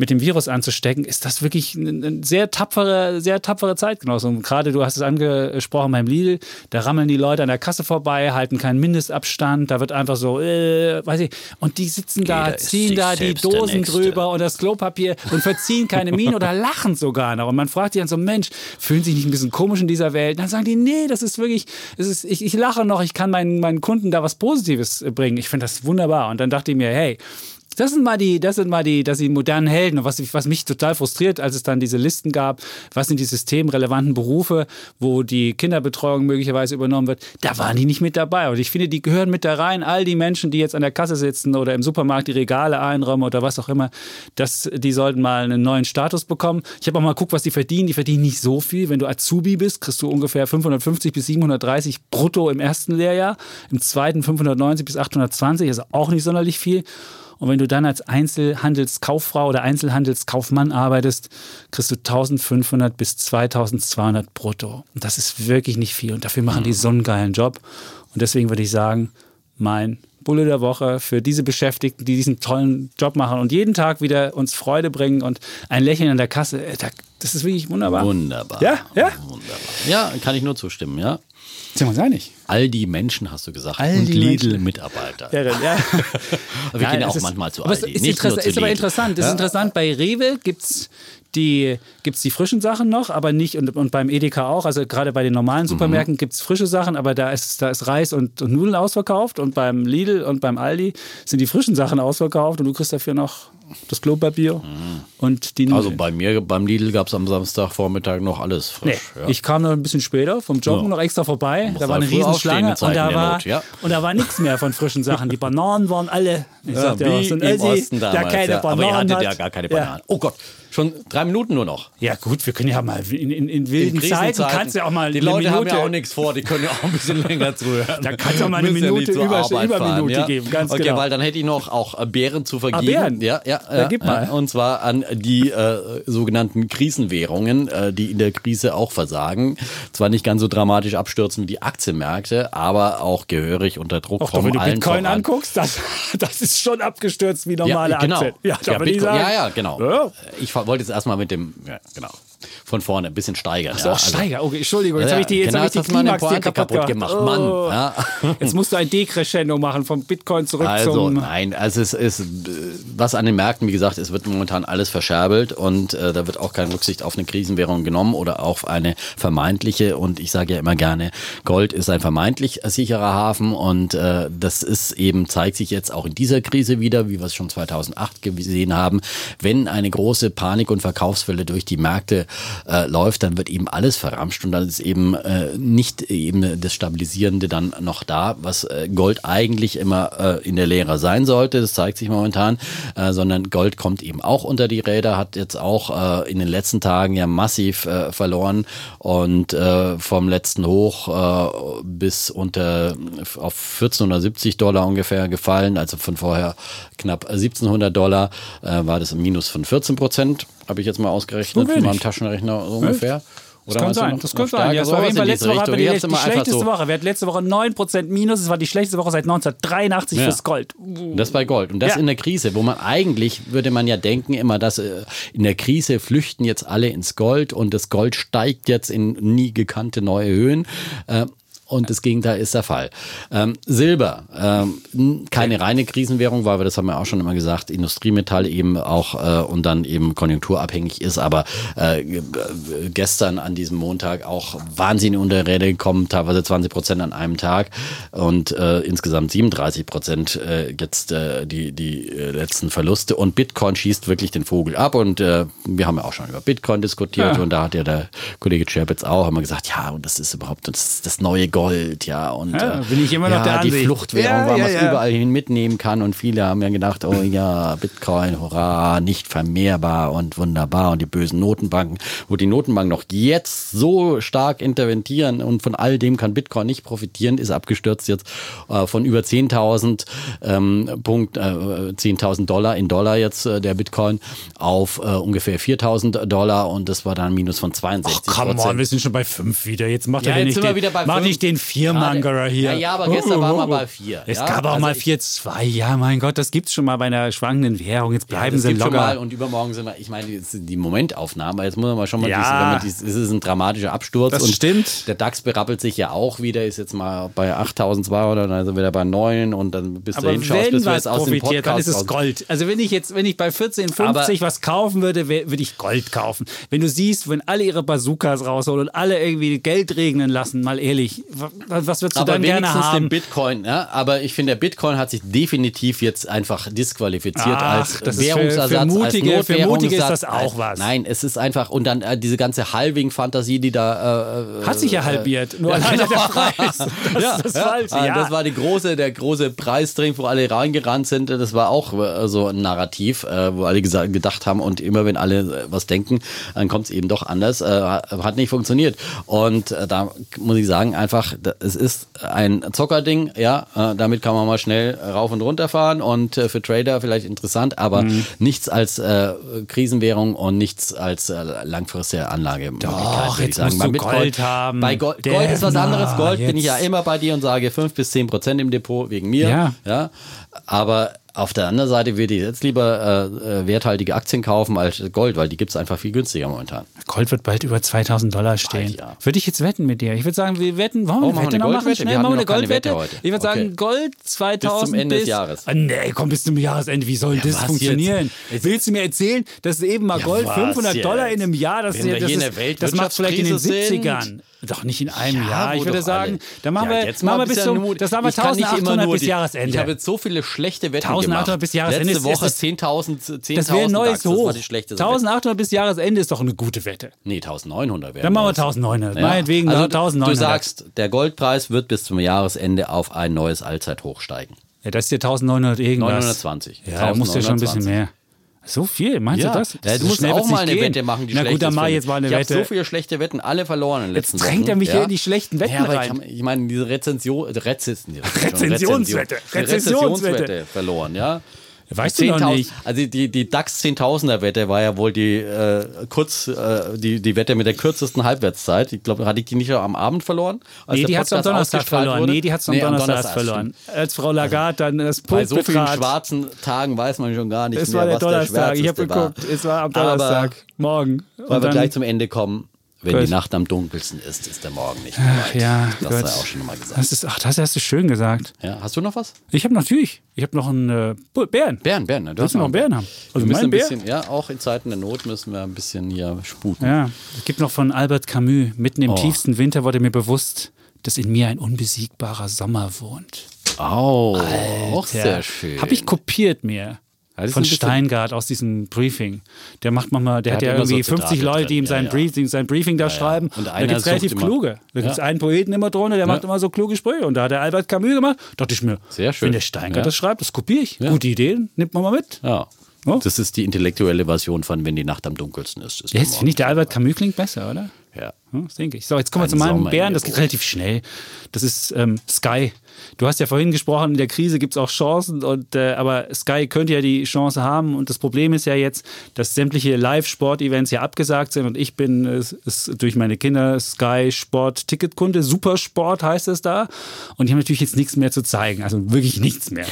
mit dem Virus anzustecken, ist das wirklich eine sehr tapfere, sehr tapfere Zeitgenosse. Und gerade du hast es angesprochen beim Lidl, da rammeln die Leute an der Kasse vorbei, halten keinen Mindestabstand, da wird einfach so, äh, weiß ich, und die sitzen da, Jeder ziehen da die Dosen drüber und das Klopapier und verziehen keine Miene oder lachen sogar noch. Und man fragt sich dann so, Mensch, fühlen Sie sich nicht ein bisschen komisch in dieser Welt? dann sagen die, nee, das ist wirklich, das ist, ich, ich lache noch, ich kann meinen, meinen Kunden da was Positives bringen. Ich finde das wunderbar. Und dann dachte ich mir, hey, das sind mal die, das sind mal die, das sind modernen Helden. Und was, was mich total frustriert, als es dann diese Listen gab, was sind die systemrelevanten Berufe, wo die Kinderbetreuung möglicherweise übernommen wird, da waren die nicht mit dabei. Und ich finde, die gehören mit da rein. All die Menschen, die jetzt an der Kasse sitzen oder im Supermarkt die Regale einräumen oder was auch immer, das, die sollten mal einen neuen Status bekommen. Ich habe auch mal geguckt, was die verdienen. Die verdienen nicht so viel. Wenn du Azubi bist, kriegst du ungefähr 550 bis 730 brutto im ersten Lehrjahr, im zweiten 590 bis 820, also auch nicht sonderlich viel. Und wenn du dann als Einzelhandelskauffrau oder Einzelhandelskaufmann arbeitest, kriegst du 1500 bis 2200 brutto. Und das ist wirklich nicht viel. Und dafür machen die so einen geilen Job. Und deswegen würde ich sagen, mein Bulle der Woche für diese Beschäftigten, die diesen tollen Job machen und jeden Tag wieder uns Freude bringen und ein Lächeln an der Kasse. Äh, das ist wirklich wunderbar. Wunderbar. Ja, ja. Wunderbar. Ja, kann ich nur zustimmen, ja. Sind wir uns einig? All die Menschen, hast du gesagt. All und Lidl-Mitarbeiter. Ja, ja. wir Nein, gehen ja auch ist, manchmal zu Aldi. Es ist, ist aber interessant. Das ja? ist interessant. Bei Rewe gibt es die, gibt's die frischen Sachen noch, aber nicht, und, und beim Edeka auch. Also gerade bei den normalen mhm. Supermärkten mhm. gibt es frische Sachen, aber da ist, da ist Reis und, und Nudeln ausverkauft. Und beim Lidl und beim Aldi sind die frischen Sachen ausverkauft und du kriegst dafür noch das Klopapier mhm. und die Also bei mir, beim Lidl gab es am Samstagvormittag noch alles frisch. Nee, ja. Ich kam noch ein bisschen später vom Joggen ja. noch extra vorbei. Da war eine Riesenschlange und da war, Not, ja. und da war nichts mehr von frischen Sachen. Die Bananen waren alle, ich ja, sagte, wie so ein Elsi, der keine Bananen Aber ihr hattet hat. ja gar keine Bananen. Oh Gott. Schon drei Minuten nur noch. Ja, gut, wir können ja mal in, in, in wilden in Zeiten, kannst ja auch mal. Die Leute Minute, haben ja auch nichts vor, die können ja auch ein bisschen länger zuhören. Da kannst du mal eine Minute ja über, über Minute ja? geben, ganz okay, genau. weil dann hätte ich noch auch äh, Bären zu vergeben. Ah, Bären? Ja, ja, ja, gib mal. Und zwar an die äh, sogenannten Krisenwährungen, äh, die in der Krise auch versagen. Zwar nicht ganz so dramatisch abstürzen wie die Aktienmärkte, aber auch gehörig unter Druck auch kommen. Doch, wenn du Bitcoin voran. anguckst, das, das ist schon abgestürzt wie normale ja, genau. Aktien. Ja, ja, Bitcoin, ja, ja, genau. Ja. Ich wollte jetzt erstmal mit dem, ja, genau von vorne ein bisschen steigern. Ach so, ja. also, steigern. Okay, Entschuldigung, jetzt ja, habe ich die, jetzt genau, hab ich die Klimax kaputt, kaputt gemacht. Oh. Mann. Ja. Jetzt musst du ein Decrescendo machen vom Bitcoin zurück also, zum... Nein, also es ist, was an den Märkten, wie gesagt, es wird momentan alles verscherbelt und äh, da wird auch keine Rücksicht auf eine Krisenwährung genommen oder auf eine vermeintliche und ich sage ja immer gerne, Gold ist ein vermeintlich sicherer Hafen und äh, das ist eben, zeigt sich jetzt auch in dieser Krise wieder, wie wir es schon 2008 gesehen haben, wenn eine große Panik- und Verkaufswelle durch die Märkte äh, läuft, dann wird eben alles verramscht und dann ist eben äh, nicht eben das Stabilisierende dann noch da, was äh, Gold eigentlich immer äh, in der Lehre sein sollte. Das zeigt sich momentan, äh, sondern Gold kommt eben auch unter die Räder, hat jetzt auch äh, in den letzten Tagen ja massiv verloren und vom letzten Hoch bis unter auf 1470 Dollar ungefähr gefallen, also von vorher knapp 1700 Dollar war das ein Minus von 14 Prozent habe ich jetzt mal ausgerechnet so mit meinem Taschenrechner so ungefähr. Oder das kann sein, das könnte sein. Ja, das war auf jeden Fall letzte Woche, die, die, die schlechteste so Woche. Wir hatten letzte Woche 9% Minus. Es war die schlechteste Woche seit 1983 ja. fürs Gold. Das bei Gold. Und das ja. in der Krise, wo man eigentlich, würde man ja denken immer, dass äh, in der Krise flüchten jetzt alle ins Gold und das Gold steigt jetzt in nie gekannte neue Höhen. Und das Gegenteil ist der Fall. Ähm, Silber, ähm, keine reine Krisenwährung, weil wir, das haben wir auch schon immer gesagt, Industriemetall eben auch äh, und dann eben konjunkturabhängig ist, aber äh, gestern an diesem Montag auch wahnsinnig unter Räder gekommen, teilweise 20 Prozent an einem Tag und äh, insgesamt 37 Prozent äh, jetzt äh, die, die äh, letzten Verluste und Bitcoin schießt wirklich den Vogel ab und wir haben ja auch schon über Bitcoin diskutiert ja. und da hat ja der Kollege Chapitz auch immer gesagt, ja und das ist überhaupt das, das neue Gold Gold, ja. Und ja, äh, bin ich immer noch ja, der die Fluchtwährung, ja, weil man es überall hin mitnehmen kann. Und viele haben ja gedacht, oh ja, Bitcoin, hurra, nicht vermehrbar und wunderbar. Und die bösen Notenbanken, wo die Notenbanken noch jetzt so stark interventieren und von all dem kann Bitcoin nicht profitieren, ist abgestürzt jetzt äh, von über 10.000 ähm, Punkt, äh, 10.000 Dollar in Dollar jetzt äh, der Bitcoin auf äh, ungefähr 4.000 Dollar und das war dann ein Minus von 62 Ach, come on, wir sind schon bei 5 wieder. Jetzt macht ja, er den, wieder bei mach nicht den den Viermangerer hier. Ja, ja, aber gestern oh, waren wir bei vier. Es ja? gab auch also mal vier, zwei. Ja, mein Gott, das gibt's schon mal bei einer schwankenden Währung. Jetzt bleiben ja, sie locker. Mal und übermorgen sind wir, ich meine, ist die Momentaufnahme. Jetzt muss man mal schon mal, ja. es ist ein dramatischer Absturz. Das und stimmt. Der DAX berappelt sich ja auch wieder, ist jetzt mal bei 8200, dann sind wir wieder bei 9 und dann bis du hinschaust, bis wir jetzt aus dem Podcast dann ist es Gold. Also wenn ich jetzt, wenn ich bei 14,50 was kaufen würde, würde ich Gold kaufen. Wenn du siehst, wenn alle ihre Bazookas rausholen und alle irgendwie Geld regnen lassen, mal ehrlich, was würdest du aber dann gerne haben. den Bitcoin, ja, aber ich finde, der Bitcoin hat sich definitiv jetzt einfach disqualifiziert Ach, als Währungsersatz. Für, für mutige, für mutige ist das auch was. Nein, es ist einfach, und dann äh, diese ganze Halving-Fantasie, die da. Äh, hat sich ja äh, halbiert, nur ja, alleine genau. der Preis. Das ja, ist das Falsche. Ja. Das war die große, der große Preisdrink, wo alle reingerannt sind. Das war auch äh, so ein Narrativ, äh, wo alle gesagt, gedacht haben, und immer wenn alle was denken, dann kommt es eben doch anders. hat nicht funktioniert. Und da muss ich sagen, einfach, es ist ein Zockerding, ja, äh, damit kann man mal schnell rauf und runter fahren und äh, für Trader vielleicht interessant, aber mhm. nichts als äh, Krisenwährung und nichts als äh, langfristige Anlage. Doch, jetzt sagen. musst du Bitcoin, Gold haben. Bei Gold, Gold ist was anderes. Gold jetzt. bin ich ja immer bei dir und sage 5 bis 10 Prozent im Depot wegen mir. Ja. ja. Aber auf der anderen Seite würde ich jetzt lieber äh, äh, werthaltige Aktien kaufen als Gold, weil die gibt es einfach viel günstiger momentan. Gold wird bald über 2000 Dollar stehen. ja. Würde ich jetzt wetten mit dir? Ich würde sagen, wir wetten, wollen wir oh, Wette noch machen? Schnell, wir machen wir eine Goldwette. Wette ich würde sagen, Gold 2000 bis zum Ende bis, des Jahres. Ah, nee, komm, bis zum Jahresende. Wie soll ja, das funktionieren? Jetzt? Willst du mir erzählen, dass eben mal Gold ja, 500 jetzt? Dollar in einem Jahr, das, Wenn das, ist, das macht vielleicht in den 70ern. Sind. Doch nicht in einem ja, Jahr. Ich würde sagen, da machen wir, jetzt machen wir bis zum, das sagen wir 1800 bis Jahresende. Ich habe jetzt so viele schlechte Wetten 1800 gemacht. bis Jahresende. Letzte Woche 10.000, 10 Das wäre ein neues Hoch. Das 1800 bis Jahresende ist doch eine gute Wette. Nee, 1900 wäre Dann machen wir 1900. Ja. Meinetwegen also, 1900. Du sagst, der Goldpreis wird bis zum Jahresende auf ein neues Allzeithoch steigen. Ja, das ist ja 1900 irgendwas. 920. Ja, da musst du ja schon ein bisschen mehr. So viel, meinst ja. du das? Ja, du musst auch mal eine gehen. Wette machen, die Na gut, dann mach ich jetzt mal eine ich Wette. Ich habe so viele schlechte Wetten, alle verloren in den letzten Jetzt drängt Wochen. er mich ja. hier in die schlechten Wetten ja, aber rein. Ich, ich meine, diese Rezension, Rezession, Rezensionswette. Rezensionswette verloren, ja. Weißt du noch nicht. Also die, die DAX 10.000er Wette war ja wohl die äh, kurz äh, die, die Wette mit der kürzesten Halbwertszeit. Ich glaube, hatte ich die nicht am Abend verloren? Nee, die hat es am Donnerstag verloren. Nee, die hat es am, nee, Donnerstag, verloren. Als Frau Lagarde dann das Punkt Bei so vielen schwarzen Tagen weiß man schon gar nicht es mehr, war der was Donnerstag. der ich habe geguckt, es war am Donnerstag, Aber morgen. Weil wir gleich zum Ende kommen. Wenn Gut. die Nacht am dunkelsten ist, ist der Morgen nicht mehr Ach, ja, das hast du auch schon mal gesagt. Das ist, ach, das hast du schön gesagt. Ja, hast du noch was? Ich habe natürlich. Ich habe noch einen äh, Bären. Bären, Bären. Ne? Du du noch einen Bären haben? Also wir müssen ein bisschen, ja, auch in Zeiten der Not müssen wir ein bisschen hier sputen. Ja, es gibt noch von Albert Camus. Mitten im Oh. tiefsten Winter wurde mir bewusst, dass in mir ein unbesiegbarer Sommer wohnt. Oh, auch sehr schön. Habe ich kopiert mir. Ist Von Steingart aus diesem Briefing. Der macht manchmal, der, Der hat ja immer so irgendwie 50 Zitate Leute, die ihm sein, ja, ja. Briefing, sein Briefing da schreiben. Und da gibt es relativ immer- kluge. Da gibt es einen Poeten immer drunter, der macht immer so kluge Sprüche. Und da hat der Albert Camus gemacht. Dachte ich mir, Sehr schön. wenn der Steingart das schreibt, das kopiere ich. Gute Ideen, nimmt man mal mit. Ja. Oh. Das ist die intellektuelle Version von Wenn die Nacht am dunkelsten ist. ist Jetzt finde ich, der Albert Camus klingt besser, oder? Ja. Hm, Das denke ich. So, jetzt kommen wir zu meinem Bären. Das geht relativ schnell. Das ist ähm, Sky. Du hast ja vorhin gesprochen, in der Krise gibt es auch Chancen, und, äh, aber Sky könnte ja die Chance haben. Und das Problem ist ja jetzt, dass sämtliche Live-Sport-Events ja abgesagt sind. Und ich bin äh, ist durch meine Kinder Sky Sport-Ticketkunde. Supersport heißt es da. Und die haben natürlich jetzt nichts mehr zu zeigen. Also wirklich nichts mehr.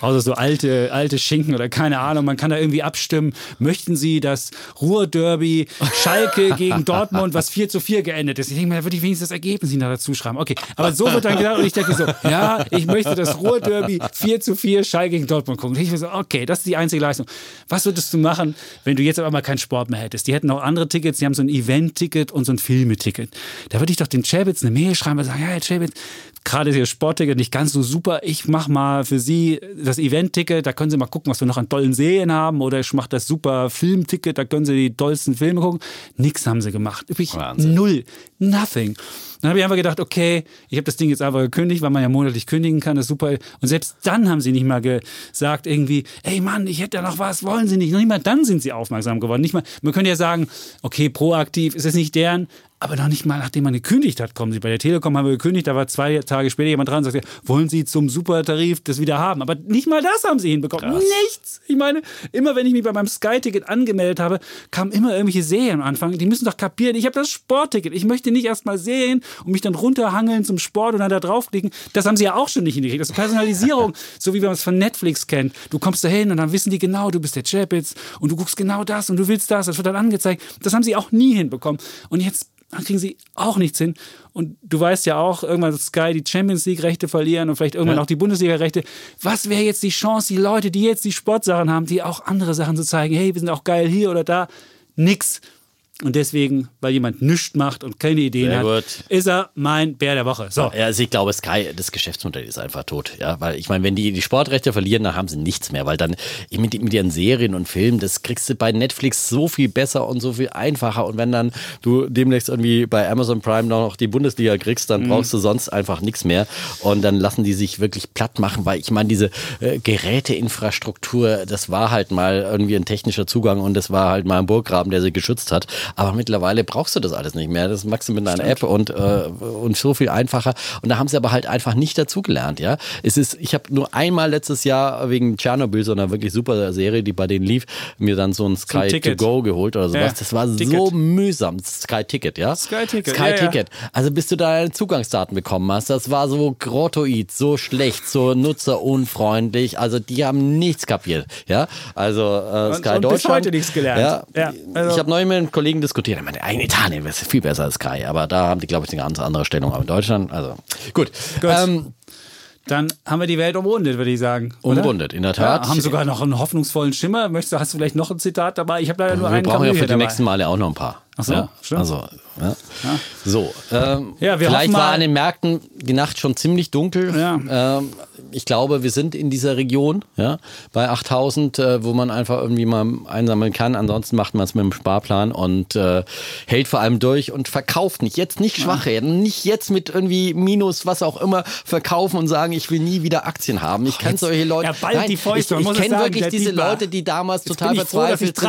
Außer so alte, alte Schinken oder keine Ahnung. Man kann da irgendwie abstimmen. Möchten Sie das Ruhr-Derby Schalke gegen Dortmund, was 4 zu 4 geendet ist? Ich denke mal, da würde ich wenigstens das Ergebnis Ihnen dazu schreiben. Okay, aber so wird dann gedacht und ich denke so, ja, ich möchte das Ruhr-Derby 4 zu 4 Schalke gegen Dortmund gucken. Ich so, okay, das ist die einzige Leistung. Was würdest du machen, wenn du jetzt auf einmal keinen Sport mehr hättest? Die hätten auch andere Tickets, die haben so ein Event-Ticket und so ein Filmeticket. Da würde ich doch den Chabitz eine Mail schreiben und sagen, ja, Herr Chabitz, gerade ist Ihr Sportticket nicht ganz so super. Ich mache mal für Sie das Event-Ticket. Da können Sie mal gucken, was wir noch an tollen Serien haben. Oder ich mache das super Film-Ticket. Da können Sie die tollsten Filme gucken. Nix haben sie gemacht. Übrigens null. Nothing. Dann habe ich einfach gedacht, okay, ich habe das Ding jetzt einfach gekündigt, weil man ja monatlich kündigen kann. Das ist super. Und selbst dann haben sie nicht mal gesagt irgendwie, ey Mann, ich hätte da noch was, wollen sie nicht. Noch nicht mal dann sind sie aufmerksam geworden. Nicht mal, man könnte ja sagen, okay, proaktiv ist es nicht deren, aber noch nicht mal, nachdem man gekündigt hat, kommen sie. Bei der Telekom haben wir gekündigt, da war zwei Tage später jemand dran und sagte, wollen Sie zum Supertarif das wieder haben? Aber nicht mal das haben sie hinbekommen. Krass. Nichts. Ich meine, immer wenn ich mich bei meinem Sky-Ticket angemeldet habe, kamen immer irgendwelche Serien am Anfang. Die müssen doch kapieren, ich habe das Sportticket. Ich möchte nicht erst mal Serien und mich dann runterhangeln zum Sport und dann da draufklicken. Das haben sie ja auch schon nicht hingekriegt. Das ist Personalisierung, so wie man es von Netflix kennt. Du kommst da hin und dann wissen die genau, du bist der Chapitz und du guckst genau das und du willst das. Das wird dann angezeigt. Das haben sie auch nie hinbekommen. Und jetzt kriegen sie auch nichts hin. Und du weißt ja auch, irgendwann wird Sky die Champions League-Rechte verlieren und vielleicht irgendwann Ja. auch die Bundesliga-Rechte. Was wäre jetzt die Chance, die Leute, die jetzt die Sportsachen haben, die auch andere Sachen zu zeigen, hey, wir sind auch geil hier oder da? Nix. Und deswegen, weil jemand nichts macht und keine Ideen Sehr hat, gut. ist er mein Bär der Woche. So. Ja, also ich glaube, Sky, das Geschäftsmodell ist einfach tot. Ja, weil ich meine, wenn die die Sportrechte verlieren, dann haben sie nichts mehr, weil dann mit, mit ihren Serien und Filmen, das kriegst du bei Netflix so viel besser und so viel einfacher. Und wenn dann du demnächst irgendwie bei Amazon Prime noch die Bundesliga kriegst, dann brauchst du sonst einfach nichts mehr. Und dann lassen die sich wirklich platt machen, weil ich meine, diese äh, Geräteinfrastruktur, das war halt mal irgendwie ein technischer Zugang und das war halt mal ein Burggraben, der sie geschützt hat. Aber mittlerweile brauchst du das alles nicht mehr. Das machst du mit einer App und, äh, und so viel einfacher. Und da haben sie aber halt einfach nicht dazugelernt, ja. Es ist, ich habe nur einmal letztes Jahr wegen Tschernobyl, so einer wirklich super Serie, die bei denen lief, mir dann so ein Sky to Ticket. Go geholt oder sowas. Ja, Das war Ticket. so mühsam. Sky Ticket, ja. Sky Ticket, Sky ja, ja. Ticket. Also bis du da deine Zugangsdaten bekommen hast, das war so grottoid, so schlecht, so nutzerunfreundlich. Also die haben nichts kapiert, ja. Also äh, Und- Sky und bis Deutschland. heute nichts gelernt. Ja, Ja, also- ich habe neulich mit einem Kollegen diskutiert. Er meinte, in Italien wäre es viel besser als Sky, aber da haben die, glaube ich, eine ganz andere Stellung. Aber in Deutschland, also gut. Gut. Ähm, Dann haben wir die Welt umrundet, würde ich sagen. oder? Umrundet, in der Tat. Ja, haben sogar noch einen hoffnungsvollen Schimmer. Möchtest du, hast du vielleicht noch ein Zitat dabei? Ich habe leider nur wir einen brauchen ja für die nächsten Male auch noch ein paar. Ach so, ja, stimmt. Also, ja. So, ähm, Ja, wir vielleicht war an den Märkten die Nacht schon ziemlich dunkel. Ja. Ähm, ich glaube, wir sind in dieser Region, ja, bei 8000, äh, wo man einfach irgendwie mal einsammeln kann. Ansonsten macht man es mit dem Sparplan und äh, hält vor allem durch und verkauft nicht. Jetzt nicht schwach werden, nicht jetzt mit irgendwie Minus, was auch immer, verkaufen und sagen, ich will nie wieder Aktien haben. Ich kann solche Leute. Ja, bald nein, die Fäuste, ich, ich kenne wirklich diese Dietmar. Leute, die damals jetzt total verzweifelt froh,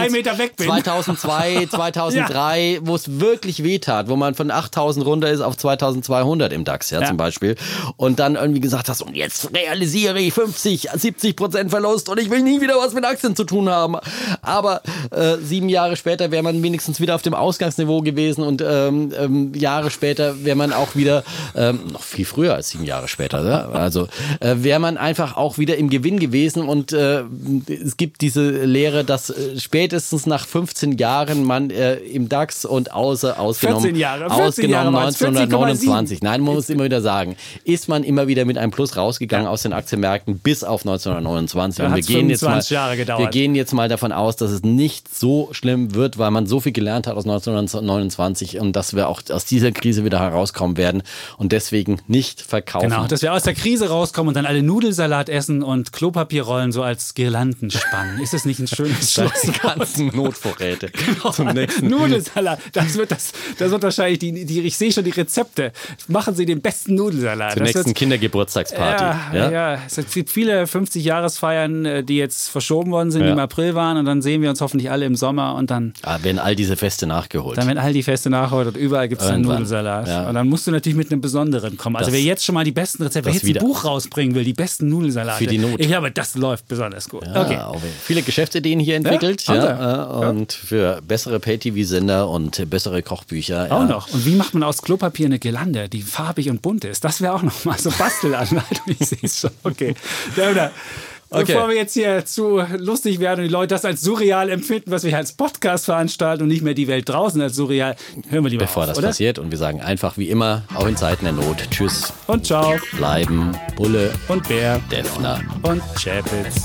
bin. 2002, 2003, ja. wo es wirklich wehtat, wo man von 8000 runter ist auf 2200 im DAX, ja, ja, zum Beispiel. Und dann irgendwie gesagt hast, und jetzt realisiere ich 50, 70 Prozent Verlust und ich will nie wieder was mit Aktien zu tun haben. Aber äh, sieben Jahre später wäre man wenigstens wieder auf dem Ausgangsniveau gewesen und ähm, ähm, Jahre später wäre man auch wieder, ähm, noch viel früher als sieben Jahre später, ne? also äh, wäre man einfach auch wieder im Gewinn gewesen und äh, es gibt diese Lehre, dass äh, spätestens nach 15 Jahren man äh, im DAX und außer ausgenommen, 14 Jahre, 14 ausgenommen Jahre 1929, nein, man muss immer wieder sagen, ist man immer wieder mit einem Plus rausgegangen ja. Aus den Aktienmärkten bis auf 1929 da und wir gehen jetzt mal wir gehen jetzt mal davon aus, dass es nicht so schlimm wird, weil man so viel gelernt hat aus 1929 und dass wir auch aus dieser Krise wieder herauskommen werden und deswegen nicht verkaufen. Genau, dass wir aus der Krise rauskommen und dann alle Nudelsalat essen und Klopapierrollen so als Girlanden spannen. Ist das nicht ein schönes Schluss? Die ganzen Notvorräte genau. zum nächsten Nudelsalat. Das wird, das, das wird wahrscheinlich, die, die, ich sehe schon die Rezepte. Machen Sie den besten Nudelsalat. Zur nächsten Kindergeburtstagsparty. Ja, ja. ja, es gibt viele 50-Jahresfeiern, äh, die jetzt verschoben worden sind, ja. die im April waren und dann sehen wir uns hoffentlich alle im Sommer und dann. Ah, werden all diese Feste nachgeholt. Dann werden all die Feste nachgeholt und überall gibt es einen Nudelsalat. Ja. Und dann musst du natürlich mit einem besonderen kommen. Also das, wer jetzt schon mal die besten Rezepte, wer jetzt ein Buch rausbringen will, die besten Nudelsalate. Für die Not. Ich glaube, das läuft besonders gut. Ja, okay. Viele Geschäftsideen hier entwickelt. Ja, und für bessere Pay-TV-Sender und bessere Kochbücher. Auch noch. Und wie macht man aus Klopapier eine Girlande, die farbig und bunt ist? Das wäre auch noch mal so Bastelanleitung. ich sehe schon. Okay. Okay. Bevor wir jetzt hier zu lustig werden und die Leute das als surreal empfinden, was wir hier als Podcast veranstalten und nicht mehr die Welt draußen als surreal, hören wir lieber Bevor auf, das oder? passiert und wir sagen einfach wie immer, auch in Zeiten der Not, tschüss. Und ciao. Bleiben Bulle und Bär. Defner und Chapitz.